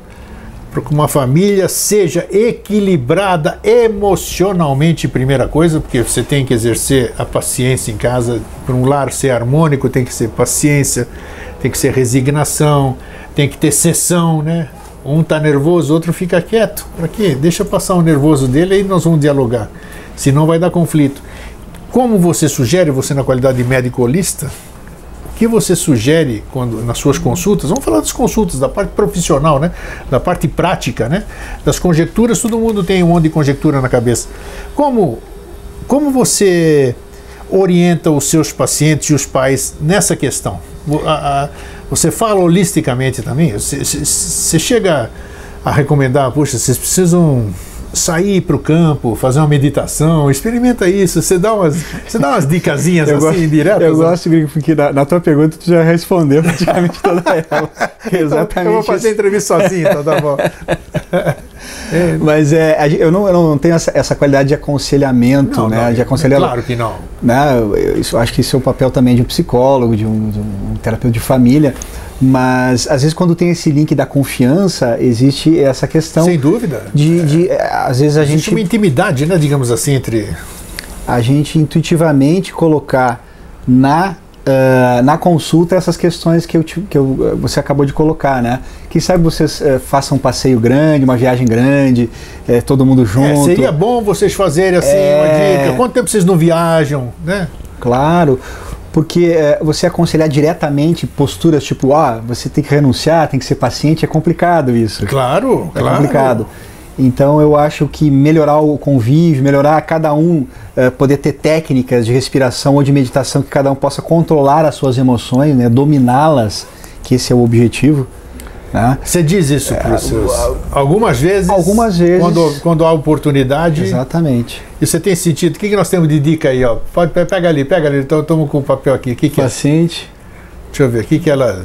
para que uma família seja equilibrada emocionalmente, primeira coisa, porque você tem que exercer a paciência em casa. Para um lar ser harmônico, tem que ser paciência, tem que ser resignação, tem que ter sessão, né? Um tá nervoso, outro fica quieto. Para quê? Deixa passar o nervoso dele aí nós vamos dialogar. Senão vai dar conflito. Como você sugere, você na qualidade de médico holista, que você sugere quando nas suas consultas? Vamos falar das consultas, da parte profissional, né? Da parte prática, né? Das conjecturas, todo mundo tem um monte de conjectura na cabeça. Como como você orienta os seus pacientes e os pais nessa questão? Você fala holisticamente também? Você, chega a recomendar, puxa, vocês precisam sair para o campo, fazer uma meditação, experimenta isso, você dá umas, você dá umas dicasinhas assim, gosto, diretas. eu né? gosto, Gringo, porque na, na tua pergunta tu já respondeu praticamente toda ela. Exatamente. Eu vou fazer a entrevista sozinho, então tá bom. Mas é, a gen- eu, não, eu não tenho essa, essa qualidade de aconselhamento, Não, né? não, de aconselhamento. Claro que não. né? Eu, eu- isso, eu acho que isso é o papel também de um psicólogo, de um, de um terapeuta de família. Mas às vezes quando tem esse link da confiança, existe essa questão Sem dúvida. de, de, eh, às vezes a Existe gente uma intimidade, né, digamos assim, entre. a gente intuitivamente colocar na, ah, na consulta essas questões que, eu, que eu, eh, você acabou de colocar, né? Quem sabe vocês eh, façam um passeio grande, uma viagem grande, eh, todo mundo junto. É, seria bom vocês fazerem assim É. uma dica. Quanto tempo vocês não viajam, né? Claro, porque eh, você aconselhar diretamente posturas tipo, ah, você tem que renunciar, tem que ser paciente, é complicado isso. Claro, É claro. complicado. Então eu acho que melhorar o convívio, melhorar cada um, eh, poder ter técnicas de respiração ou de meditação que cada um possa controlar as suas emoções, né, dominá-las, que esse é o objetivo. Né? Você diz isso para os seus. Algumas vezes. Algumas vezes. Quando, quando há oportunidade. Exatamente. E você tem sentido. O que, que nós temos de dica aí, ó? Pode, pe- pega ali, pega ali. Então estamos com o papel aqui. O que, que é? Paciente Deixa eu ver. O que, que ela.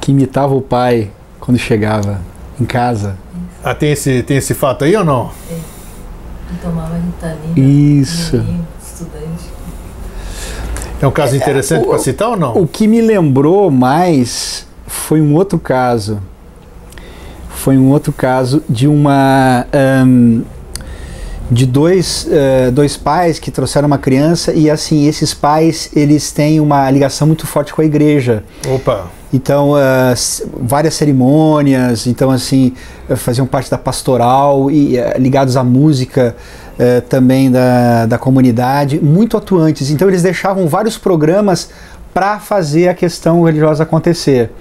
que imitava o pai quando chegava em casa. Ah, tem esse, tem esse fato aí ou não? E tomava ritalina. Isso. menino, estudante. É um caso interessante o- para citar ou não? O que me lembrou mais foi um outro caso. Foi um outro caso de uma. ahn, de dois, eh, dois pais que trouxeram uma criança e assim, esses pais eles têm uma ligação muito forte com a igreja. Opa. Então, s- várias cerimônias, então assim, eh, faziam parte da pastoral e eh, ligados à música também da, da comunidade, muito atuantes. Então, eles deixavam vários programas para fazer a questão religiosa acontecer.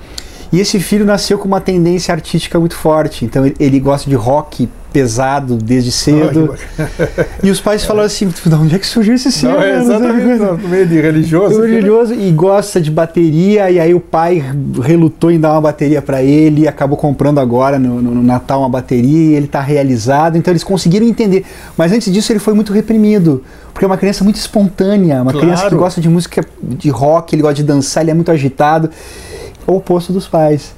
E esse filho nasceu com uma tendência artística muito forte, então ele, ele gosta de rock pesado desde cedo. E os pais falaram assim: de onde é que surgiu esse filho? Não, é exatamente no meio de religioso. É religioso e gosta de bateria, e aí o pai relutou em dar uma bateria para ele, e acabou comprando agora no, no- no Natal uma bateria, e ele está realizado, então eles conseguiram entender. Mas antes disso ele foi muito reprimido, porque é uma criança muito espontânea, uma Claro. criança que gosta de música de rock, ele gosta de dançar, ele é muito agitado, oposto dos pais.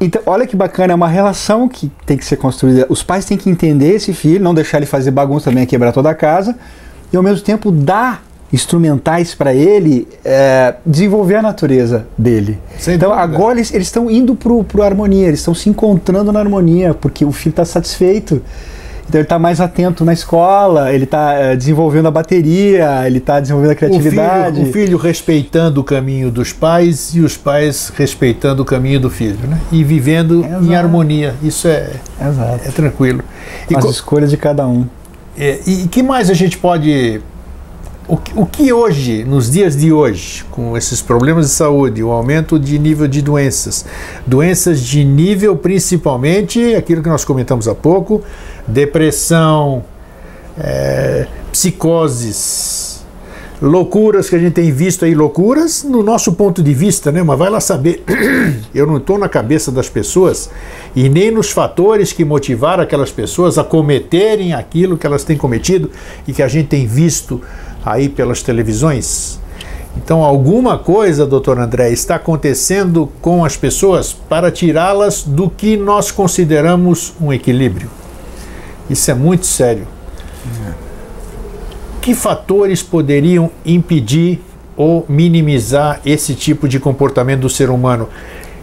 Então, olha que bacana, é uma relação que tem que ser construída. Os pais têm que entender esse filho, não deixar ele fazer bagunça também, quebrar toda a casa, e ao mesmo tempo dar instrumentais para ele é, desenvolver a natureza dele. Sem então dúvida. agora eles estão indo pro, pro harmonia, eles estão se encontrando na harmonia, porque o filho está satisfeito. Então ele está mais atento na escola, ele está desenvolvendo a bateria, ele está desenvolvendo a O criatividade. filho, o filho respeitando o caminho dos pais e os pais respeitando o caminho do filho, né? E vivendo em Exato. harmonia. Isso é, Exato. é tranquilo. E, As co- escolhas de cada um. é, e que mais a gente pode. O que, hoje, nos dias de hoje, com esses problemas de saúde, o aumento de nível de doenças, doenças de nível principalmente, aquilo que nós comentamos há pouco, depressão, é, psicoses, loucuras que a gente tem visto aí, loucuras no nosso ponto de vista, né? Mas vai lá saber. Eu não estou na cabeça das pessoas e nem nos fatores que motivaram aquelas pessoas a cometerem aquilo que elas têm cometido e que a gente tem visto aí pelas televisões. Então, alguma coisa, doutor André, está acontecendo com as pessoas para tirá-las do que nós consideramos um equilíbrio. Isso é muito sério. Que fatores poderiam impedir ou minimizar esse tipo de comportamento do ser humano?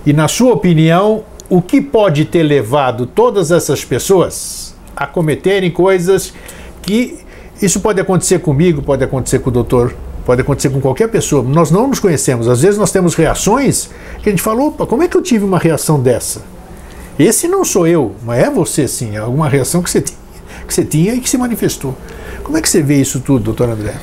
E, na sua opinião, o que pode ter levado todas essas pessoas a cometerem coisas que. Isso pode acontecer comigo, pode acontecer com o doutor, pode acontecer com qualquer pessoa. Nós não nos conhecemos. Às vezes nós temos reações que a gente fala: opa, como é que eu tive uma reação dessa? Esse não sou eu, mas é você sim. É alguma reação que você tinha, que você tinha e que se manifestou. Como é que você vê isso tudo, doutor André?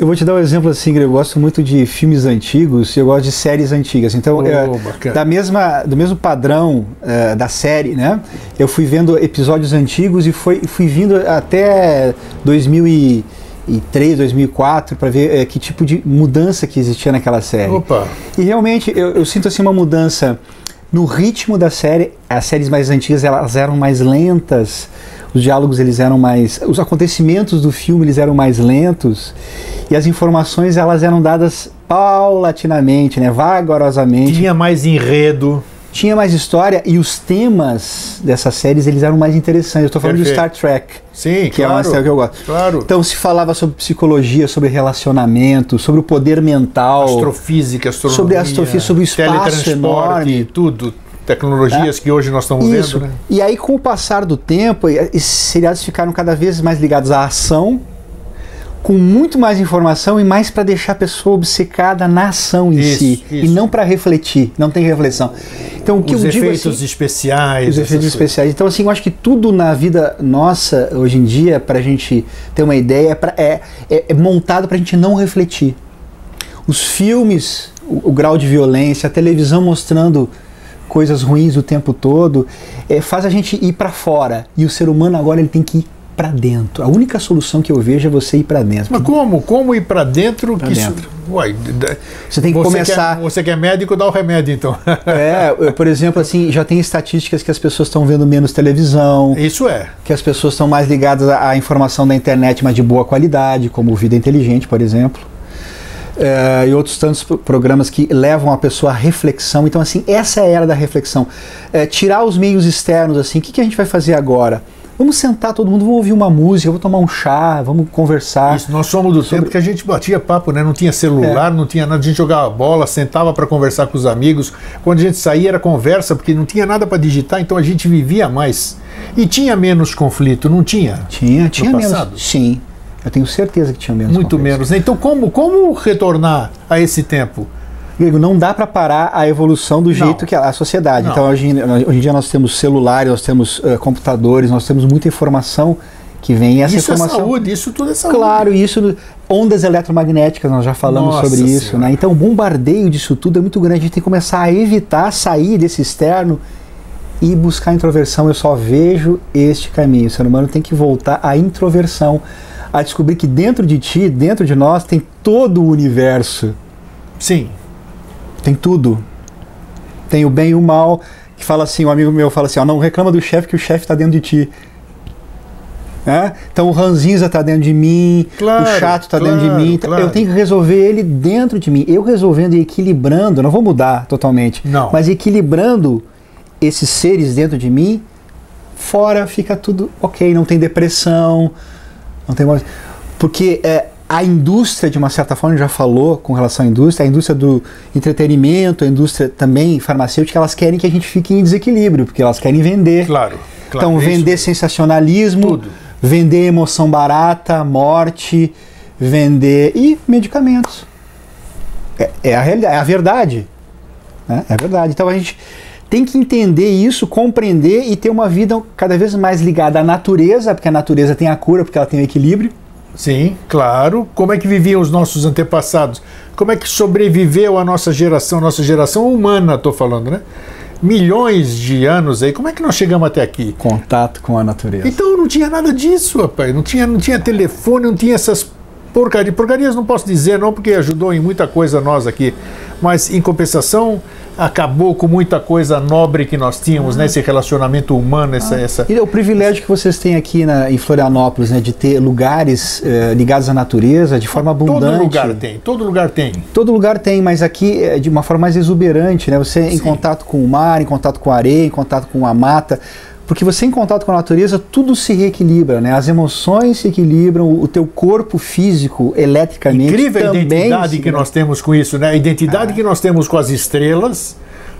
Eu vou te dar um exemplo assim. Eu gosto muito de filmes antigos e eu gosto de séries antigas. Então, Oh, é, da mesma, do mesmo padrão é, da série, né? Eu fui vendo episódios antigos e foi, fui vindo até 2003, 2004 para ver é, que tipo de mudança que existia naquela série. Opa, E realmente eu, eu sinto assim uma mudança no ritmo da série. As séries mais antigas elas eram mais lentas, os diálogos eles eram mais, os acontecimentos do filme eles eram mais lentos e as informações elas eram dadas paulatinamente, né, vagarosamente. tinha mais enredo. Tinha mais história e os temas dessas séries eles eram mais interessantes. Eu estou falando Perfeito. de Star Trek. Sim, Que é uma claro. série que eu gosto. Claro. Então se falava sobre psicologia, sobre relacionamento, sobre o poder mental. astrofísica, astronomia, Sobre astrofísica, sobre o espaço enorme. tudo, tecnologias que hoje nós estamos Isso. vendo, né? E aí, com o passar do tempo, e- esses seriados ficaram cada vez mais ligados à ação, com muito mais informação e mais para deixar a pessoa obcecada na ação em Isso, si e isso. não para refletir, não tem reflexão. Então, o que Os eu digo efeitos assim, especiais, os efeitos coisas. especiais. Então, assim, eu acho que tudo na vida nossa, hoje em dia, para a gente ter uma ideia, é, pra- é, é- é montado para a gente não refletir. Os filmes, o, o grau de violência, a televisão mostrando coisas ruins o tempo todo, é, faz a gente ir para fora. E o ser humano agora ele tem que ir para dentro. A única solução que eu vejo é você ir para dentro. Mas como? Como ir para dentro? Pra que isso- dentro. Uai, Você tem que você começar- Quer, você que é médico, dá o remédio, então. É, eu, por exemplo, assim, já tem estatísticas que as pessoas estão vendo menos televisão, Isso é. que as pessoas estão mais ligadas à à informação da internet, mas de boa qualidade, como o Vida Inteligente, por exemplo. É, e outros tantos pro- programas que levam a pessoa à reflexão. Então, assim, essa é a era da reflexão. É, tirar os meios externos, assim, o que, que a gente vai fazer agora? Vamos sentar todo mundo, vamos ouvir uma música, vamos tomar um chá, vamos conversar. Isso, nós somos do tempo que a gente batia papo, né? Não tinha É. celular, não tinha nada, a gente jogava bola, sentava para conversar com os amigos. Quando a gente saía era conversa, porque não tinha nada para digitar, então a gente vivia mais. E tinha menos conflito, não tinha? Tinha, tinha menos. passado? Sim, eu tenho certeza que tinha menos. Muito conflitos. menos. né? Então como, como retornar a esse tempo? Grego, não dá para parar a evolução do jeito que a, sociedade. Não. Então, hoje, em- hoje em dia nós temos celulares, nós temos eh, computadores, nós temos muita informação que vem. Essa isso informação, é saúde, isso tudo é saúde. Claro, isso, ondas eletromagnéticas, nós já falamos Nossa sobre isso. Senhora. Né? Então, o bombardeio disso tudo é muito grande. A gente tem que começar a evitar sair desse externo e buscar a introversão. Eu só vejo este caminho. O ser humano tem que voltar à introversão, a descobrir que dentro de ti, dentro de nós, tem todo o universo. Sim. Tem tudo. Tem o bem e o mal. Que fala assim, um amigo meu fala assim, ó, não reclama do chefe que o chefe está dentro de ti. É? Então o ranzinza está dentro de mim, Claro, o chato está dentro de claro, mim. Então, claro. Eu tenho que resolver ele dentro de mim. Eu resolvendo e equilibrando, não vou mudar totalmente, Não. mas equilibrando esses seres dentro de mim, fora fica tudo ok, não tem depressão, não tem mais. Porque é, a indústria, de uma certa forma, já falou com relação à indústria, a indústria do entretenimento, a indústria também farmacêutica, elas querem que a gente fique em desequilíbrio, porque elas querem vender. Claro. claro então, é vender isso. sensacionalismo, Tudo. vender emoção barata, morte, vender. e medicamentos. É, é a realidade, é a verdade. Né? É a verdade. Então a gente tem que entender isso, compreender e ter uma vida cada vez mais ligada à natureza, porque a natureza tem a cura, porque ela tem o equilíbrio. Sim, claro. Como é que viviam os nossos antepassados? Como é que sobreviveu a nossa geração, nossa geração humana, estou falando, né? Milhões de anos aí, como é que nós chegamos até aqui? Contato com a natureza. Então não tinha nada disso, rapaz. Não tinha, não tinha telefone, não tinha essas porcarias. Porcarias não posso dizer, não, porque ajudou em muita coisa nós aqui. Mas em compensação, acabou com muita coisa nobre que nós tínhamos, né? Esse relacionamento humano, essa. essa... E o privilégio que vocês têm aqui na, em Florianópolis, né, de ter lugares eh, ligados à natureza de forma abundante. Todo lugar tem, todo lugar tem. Todo lugar tem, mas aqui é de uma forma mais exuberante, né? Você em Sim. contato com o mar, em contato com a areia, em contato com a mata. Porque você em contato com a natureza, tudo se reequilibra, né? As emoções se equilibram, o teu corpo físico, eletricamente, Incrível a também identidade se- que nós temos com isso, né? A identidade que nós temos com as estrelas,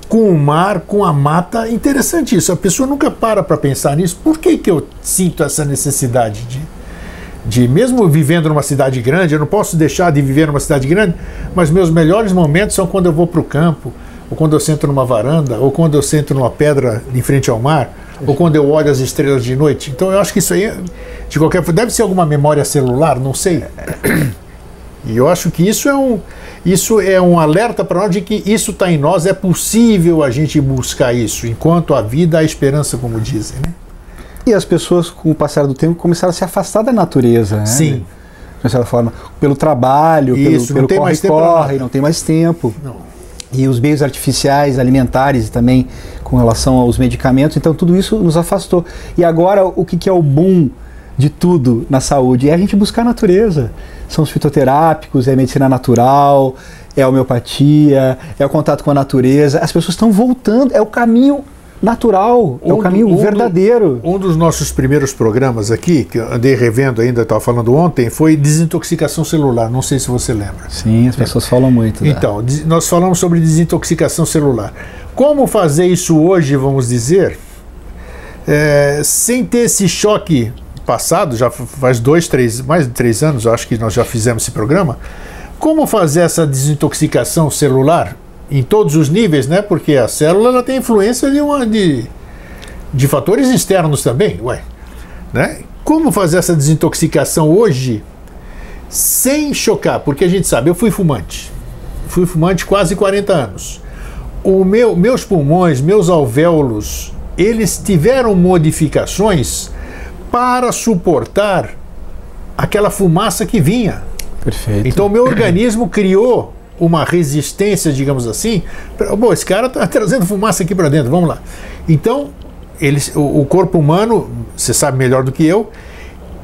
com o mar, com a mata. Interessante isso. A pessoa nunca para para pensar nisso. Por que, que eu sinto essa necessidade de, de, mesmo vivendo numa cidade grande, eu não posso deixar de viver numa cidade grande, mas meus melhores momentos são quando eu vou para o campo, ou quando eu sento numa varanda, ou quando eu sento numa pedra em frente ao mar, ou quando eu olho as estrelas de noite. Então eu acho que isso aí, de qualquer forma, deve ser alguma memória celular, não sei. E eu acho que isso é um, isso é um alerta para nós de que isso está em nós, é possível a gente buscar isso. Enquanto a vida, há esperança, como dizem. Né? E as pessoas, com o passar do tempo, começaram a se afastar da natureza, né? Sim. De certa forma, pelo trabalho, Isso, pelo, pelo corre-corre, não tem mais tempo. Não. E os meios artificiais, alimentares também com relação aos medicamentos, então tudo isso nos afastou. E agora, o que, que é o boom de tudo na saúde? É a gente buscar a natureza. São os fitoterápicos, é a medicina natural, é a homeopatia, é o contato com a natureza. As pessoas estão voltando, é o caminho natural, é o Um do- caminho um do- verdadeiro. Um dos nossos primeiros programas aqui, que eu andei revendo ainda, estava falando ontem, foi desintoxicação celular. Não sei se você lembra. Sim, as pessoas falam muito. né? Então, nós falamos sobre desintoxicação celular. Como fazer isso hoje, vamos dizer, é, sem ter esse choque passado, já faz dois, três, mais de três anos, eu acho que nós já fizemos esse programa. Como fazer essa desintoxicação celular em todos os níveis, né? Porque a célula ela tem influência de, uma, de, de fatores externos também, ué. Né? Como fazer essa desintoxicação hoje sem chocar? Porque a gente sabe, eu fui fumante fui fumante quase 40 anos. O meu, meus pulmões, meus alvéolos, eles tiveram modificações para suportar aquela fumaça que vinha. Perfeito. Então o meu organismo criou uma resistência, digamos assim. Bom, esse cara está trazendo fumaça aqui para dentro, vamos lá. Então, eles, o, o corpo humano, você sabe melhor do que eu,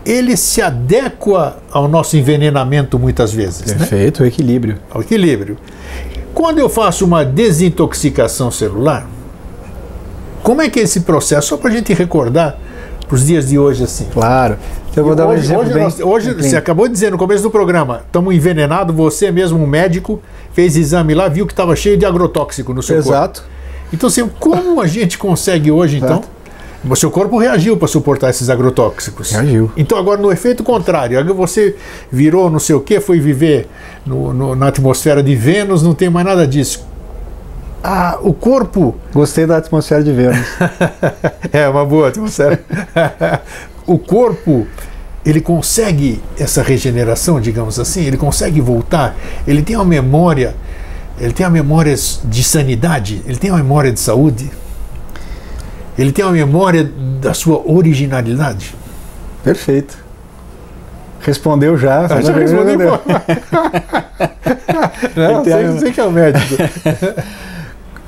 ele se adequa ao nosso envenenamento muitas vezes. né? Perfeito, o equilíbrio. ao equilíbrio. Quando eu faço uma desintoxicação celular, como é que é esse processo? Só para a gente recordar para os dias de hoje assim. Claro. Então eu vou dar um hoje, exemplo hoje, bem. nós- hoje bem- você acabou de dizer no começo do programa, estamos envenenados, você mesmo, um médico, fez exame lá, viu que estava cheio de agrotóxico no seu corpo. Exato. Então, assim, como a gente consegue hoje, então? Exato. O seu corpo reagiu para suportar esses agrotóxicos. Reagiu. Então, agora, no efeito contrário, você virou não sei o que, foi viver no- no- na atmosfera de Vênus, não tem mais nada disso. Ah, o corpo Gostei da atmosfera de Vênus. é uma boa atmosfera. o corpo ele consegue essa regeneração, digamos assim, ele consegue voltar, ele tem uma memória, ele tem uma memória de sanidade, ele tem uma memória de saúde, ele tem uma memória da sua originalidade. Perfeito. Respondeu já. Ah, já respondi, pô. Não, sei, a- sei que é o médico.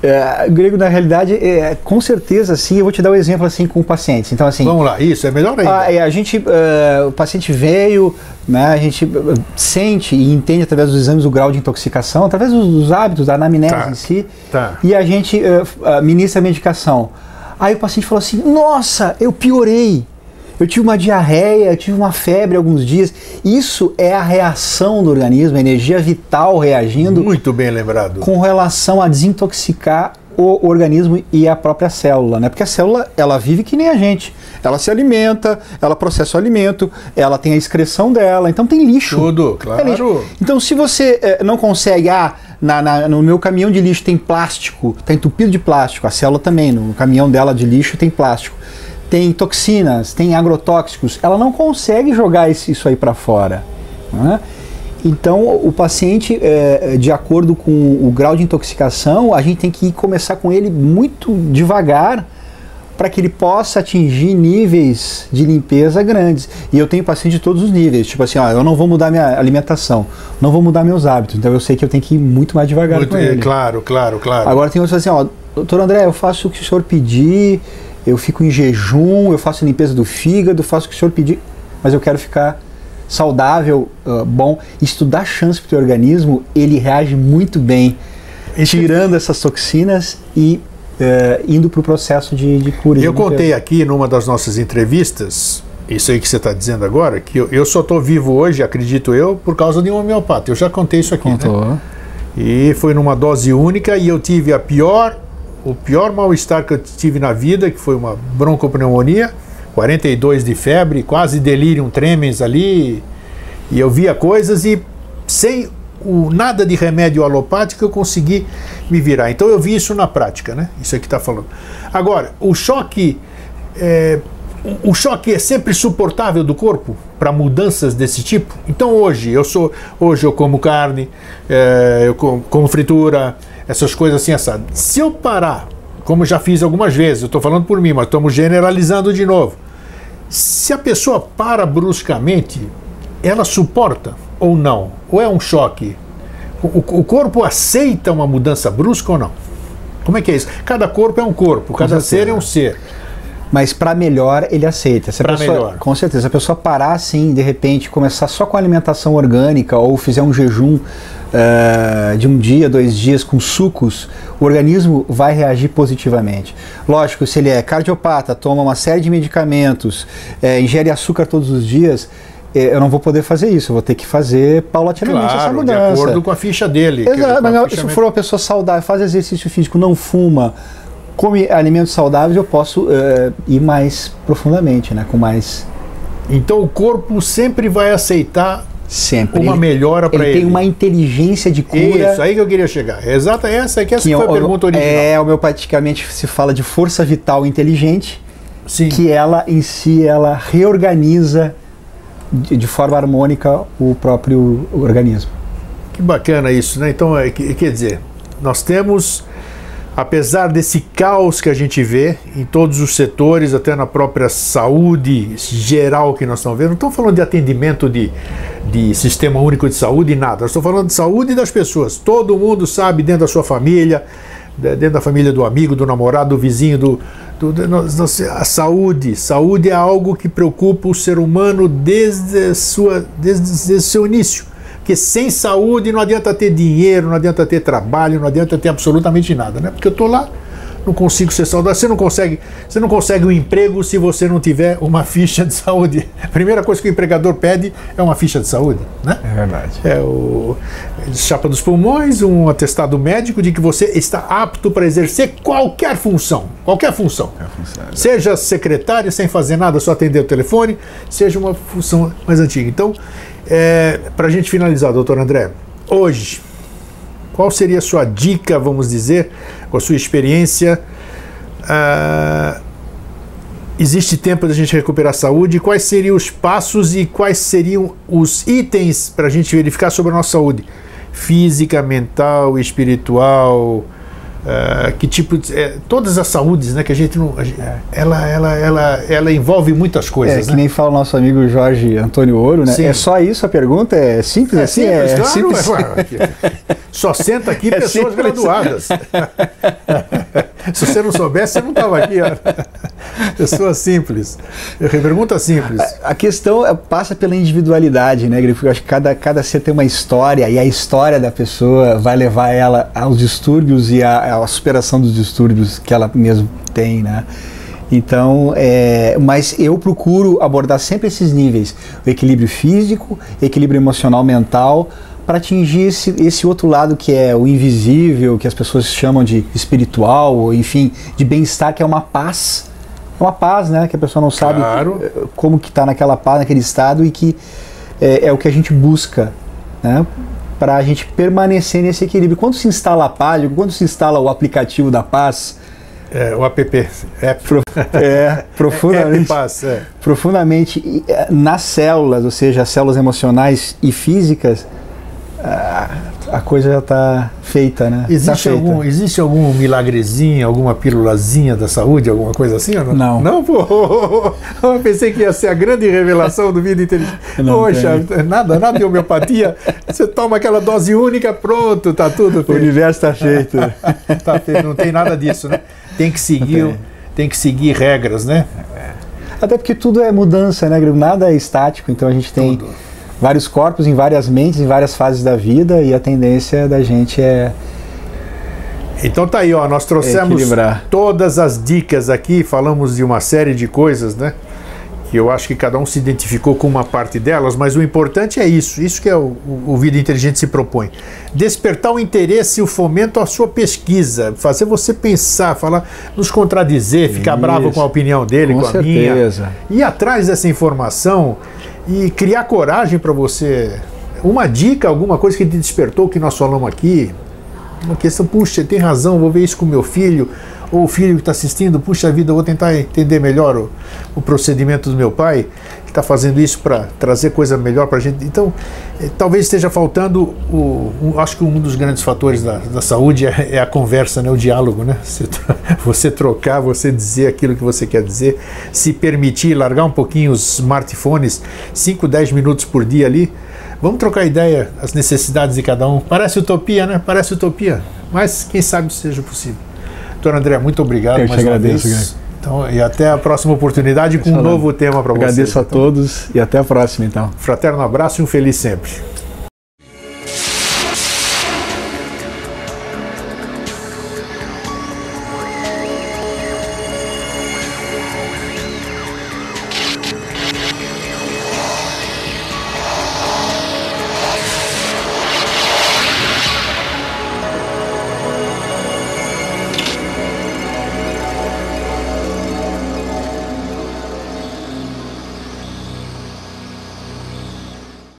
É, grego, na realidade, é, com certeza, sim, eu vou te dar um exemplo assim com pacientes. Então, assim, Vamos lá, isso é melhor ainda. a, a gente, eh, o paciente veio, né, a gente eh, sente e entende através dos exames o grau de intoxicação, através dos, dos hábitos, da anamnese Tá. em si, Tá. e a gente ah, ministra a medicação. Aí o paciente falou assim: Nossa, eu piorei. Eu tive uma diarreia, eu tive uma febre alguns dias. Isso é a reação do organismo, a energia vital reagindo. Muito bem lembrado. Com relação a desintoxicar o organismo e a própria célula, né? Porque a célula, ela vive que nem a gente. Ela se alimenta, ela processa o alimento, ela tem a excreção dela, então tem lixo. Tudo, claro. Lixo. Então, se você eh, não consegue, ah, na, na, no meu caminhão de lixo tem plástico, está entupido de plástico, a célula também, no caminhão dela de lixo tem plástico tem toxinas, tem agrotóxicos, ela não consegue jogar isso aí para fora. Né? Então, o paciente, é, de acordo com o grau de intoxicação, a gente tem que começar com ele muito devagar para que ele possa atingir níveis de limpeza grandes. E eu tenho paciente de todos os níveis, tipo assim, ó, eu não vou mudar minha alimentação, não vou mudar meus hábitos, então eu sei que eu tenho que ir muito mais devagar muito, com ele. Claro, claro, claro. Agora tem outros assim, ó, doutor André, eu faço o que o senhor pedir, eu fico em jejum, eu faço limpeza do fígado, faço o que o senhor pedir, mas eu quero ficar saudável, uh, bom. Isso dá chance para o teu organismo, ele reage muito bem, tirando essas toxinas e uh, indo para o processo de, de cura. Eu contei aqui numa das nossas entrevistas, isso aí que você está dizendo agora, que eu, eu só estou vivo hoje, acredito eu, por causa de um homeopata. Eu já contei isso aqui, Contou. né? E foi numa dose única e eu tive a pior o pior mal-estar que eu tive na vida, que foi uma broncopneumonia, 42 de febre, quase delírio tremens ali, e eu via coisas e sem o, nada de remédio alopático eu consegui me virar. Então eu vi isso na prática, né? Isso aqui está falando. Agora, o choque é, o choque é sempre suportável do corpo para mudanças desse tipo. Então hoje eu sou hoje eu como carne, é, eu como, como fritura, essas coisas assim assadas. Se eu parar, como já fiz algumas vezes, eu estou falando por mim, mas estamos generalizando de novo. Se a pessoa para bruscamente, ela suporta ou não? Ou é um choque? O, o corpo aceita uma mudança brusca ou não? Como é que é isso? Cada corpo é um corpo, cada ser é um ser. Mas para melhor ele aceita. Para melhor. Com certeza. Se a pessoa parar assim, de repente, começar só com alimentação orgânica ou fizer um jejum uh, de um dia, dois dias com sucos, o organismo vai reagir positivamente. Lógico, se ele é cardiopata, toma uma série de medicamentos, uh, ingere açúcar todos os dias, eh, eu não vou poder fazer isso, eu vou ter que fazer paulatinamente claro, essa mudança. De acordo com a ficha dele. Exato, mas se for uma pessoa saudável, faz exercício físico, não fuma, come alimentos saudáveis, eu posso uh, ir mais profundamente, né? Com mais. Então o corpo sempre vai aceitar Sempre. Uma melhora para ele. Ele tem uma inteligência de cura. Isso, aí que eu queria chegar. Exata essa que essa que foi a pergunta original. É, homeopaticamente se fala de força vital inteligente, Sim. que ela em si ela reorganiza de, de forma harmônica o próprio organismo. Que bacana isso, né? Então, é, quer dizer, nós temos apesar desse caos que a gente vê em todos os setores, até na própria saúde geral que nós estamos vendo, não estamos falando de atendimento de, de sistema único de saúde e nada, estamos falando de saúde das pessoas. Todo mundo sabe dentro da sua família, dentro da família do amigo, do namorado, do vizinho, do, do, a saúde. Saúde é algo que preocupa o ser humano desde, sua, desde, desde seu início. Porque sem saúde não adianta ter dinheiro, não adianta ter trabalho, não adianta ter absolutamente nada, né? Porque eu estou lá, não consigo ser saudável. Você não consegue, você não consegue um emprego se você não tiver uma ficha de saúde. A primeira coisa que o empregador pede é uma ficha de saúde, né? É verdade. É o chapa dos pulmões, um atestado médico de que você está apto para exercer qualquer função, qualquer função. função é seja secretário sem fazer nada, só atender o telefone, seja uma função mais antiga. Então, é, Para a gente finalizar, doutor André, hoje, qual seria a sua dica, vamos dizer, com a sua experiência? Uh, existe tempo da gente recuperar a saúde? Quais seriam os passos e quais seriam os itens para a gente verificar sobre a nossa saúde? Física, mental, espiritual, Uh, que tipo de, é, todas as saúdes né que a gente não a gente, ela, ela ela ela envolve muitas coisas é que né? nem fala o nosso amigo Jorge Antônio Ouro né Sim. é só isso a pergunta é simples é assim simples, é claro, simples. É, só senta aqui é pessoas simples. graduadas se você não soubesse você não estava aqui ó. pessoa simples pergunta simples a, a, questão é, passa pela individualidade né Grifo? eu acho que cada cada ser tem uma história e a história da pessoa vai levar ela aos distúrbios e a a superação dos distúrbios que ela mesmo tem, né? Então, é, mas eu procuro abordar sempre esses níveis: o equilíbrio físico, equilíbrio emocional, mental, para atingir esse, esse outro lado que é o invisível, que as pessoas chamam de espiritual, ou enfim, de bem-estar, que é uma paz. É uma paz, né? Que a pessoa não sabe Claro. como que está naquela paz, naquele estado e que é, é o que a gente busca, né? Para a gente permanecer nesse equilíbrio. Quando se instala a Palio, quando se instala o aplicativo da paz, É, o app. App. é App profundamente, Paz, é. profundamente e, eh, nas células, ou seja, as células emocionais e físicas, a, a coisa já está feita, né? Tá Existe feita. algum, existe algum milagrezinho, alguma pílulazinha da saúde, alguma coisa assim ou não? Não. Não, pô. Eu pensei que ia ser a grande revelação do vida inteligente. Não Poxa, nada, nada de homeopatia. Você toma aquela dose única, pronto, tá tudo O feito. universo está feito. Tá feito, não tem nada disso, né? Tem que seguir, tem. tem que seguir regras, né? Até porque tudo é mudança, né? Nada é estático, então a gente tem Tudo. Vários corpos em várias mentes, em várias fases da vida e a tendência da gente é Então tá aí, ó, nós trouxemos Equilibrar. todas as dicas aqui, falamos de uma série de coisas, né? Que eu acho que cada um se identificou com uma parte delas, mas o importante é isso, isso que é o, o, Vida Inteligente se propõe. Despertar o interesse e o fomento à sua pesquisa, fazer você pensar, falar, nos contradizer, ficar Isso. bravo com a opinião dele, Com com, a minha. certeza. Ir atrás dessa informação e criar coragem para você. Uma dica, alguma coisa que te despertou, que nós falamos aqui, uma questão, puxa, tem razão, vou ver isso com meu filho, ou o filho que está assistindo, puxa vida, eu vou tentar entender melhor o, o procedimento do meu pai, que está fazendo isso para trazer coisa melhor para a gente. Então, eh, talvez esteja faltando, o, um- acho que um dos grandes fatores da, da saúde é, é a conversa, né, o diálogo, né? Você, você trocar, você dizer aquilo que você quer dizer, se permitir largar um pouquinho os smartphones, 5, 10 minutos por dia ali, Vamos trocar ideia, as necessidades de cada um. Parece utopia, né? Parece utopia. Mas quem sabe seja possível. Doutor André, muito obrigado Eu mais uma agradeço, vez. Então, e até a próxima oportunidade com um novo tema para vocês. Agradeço a Então, todos e até a próxima, então. Fraterno abraço e um feliz sempre.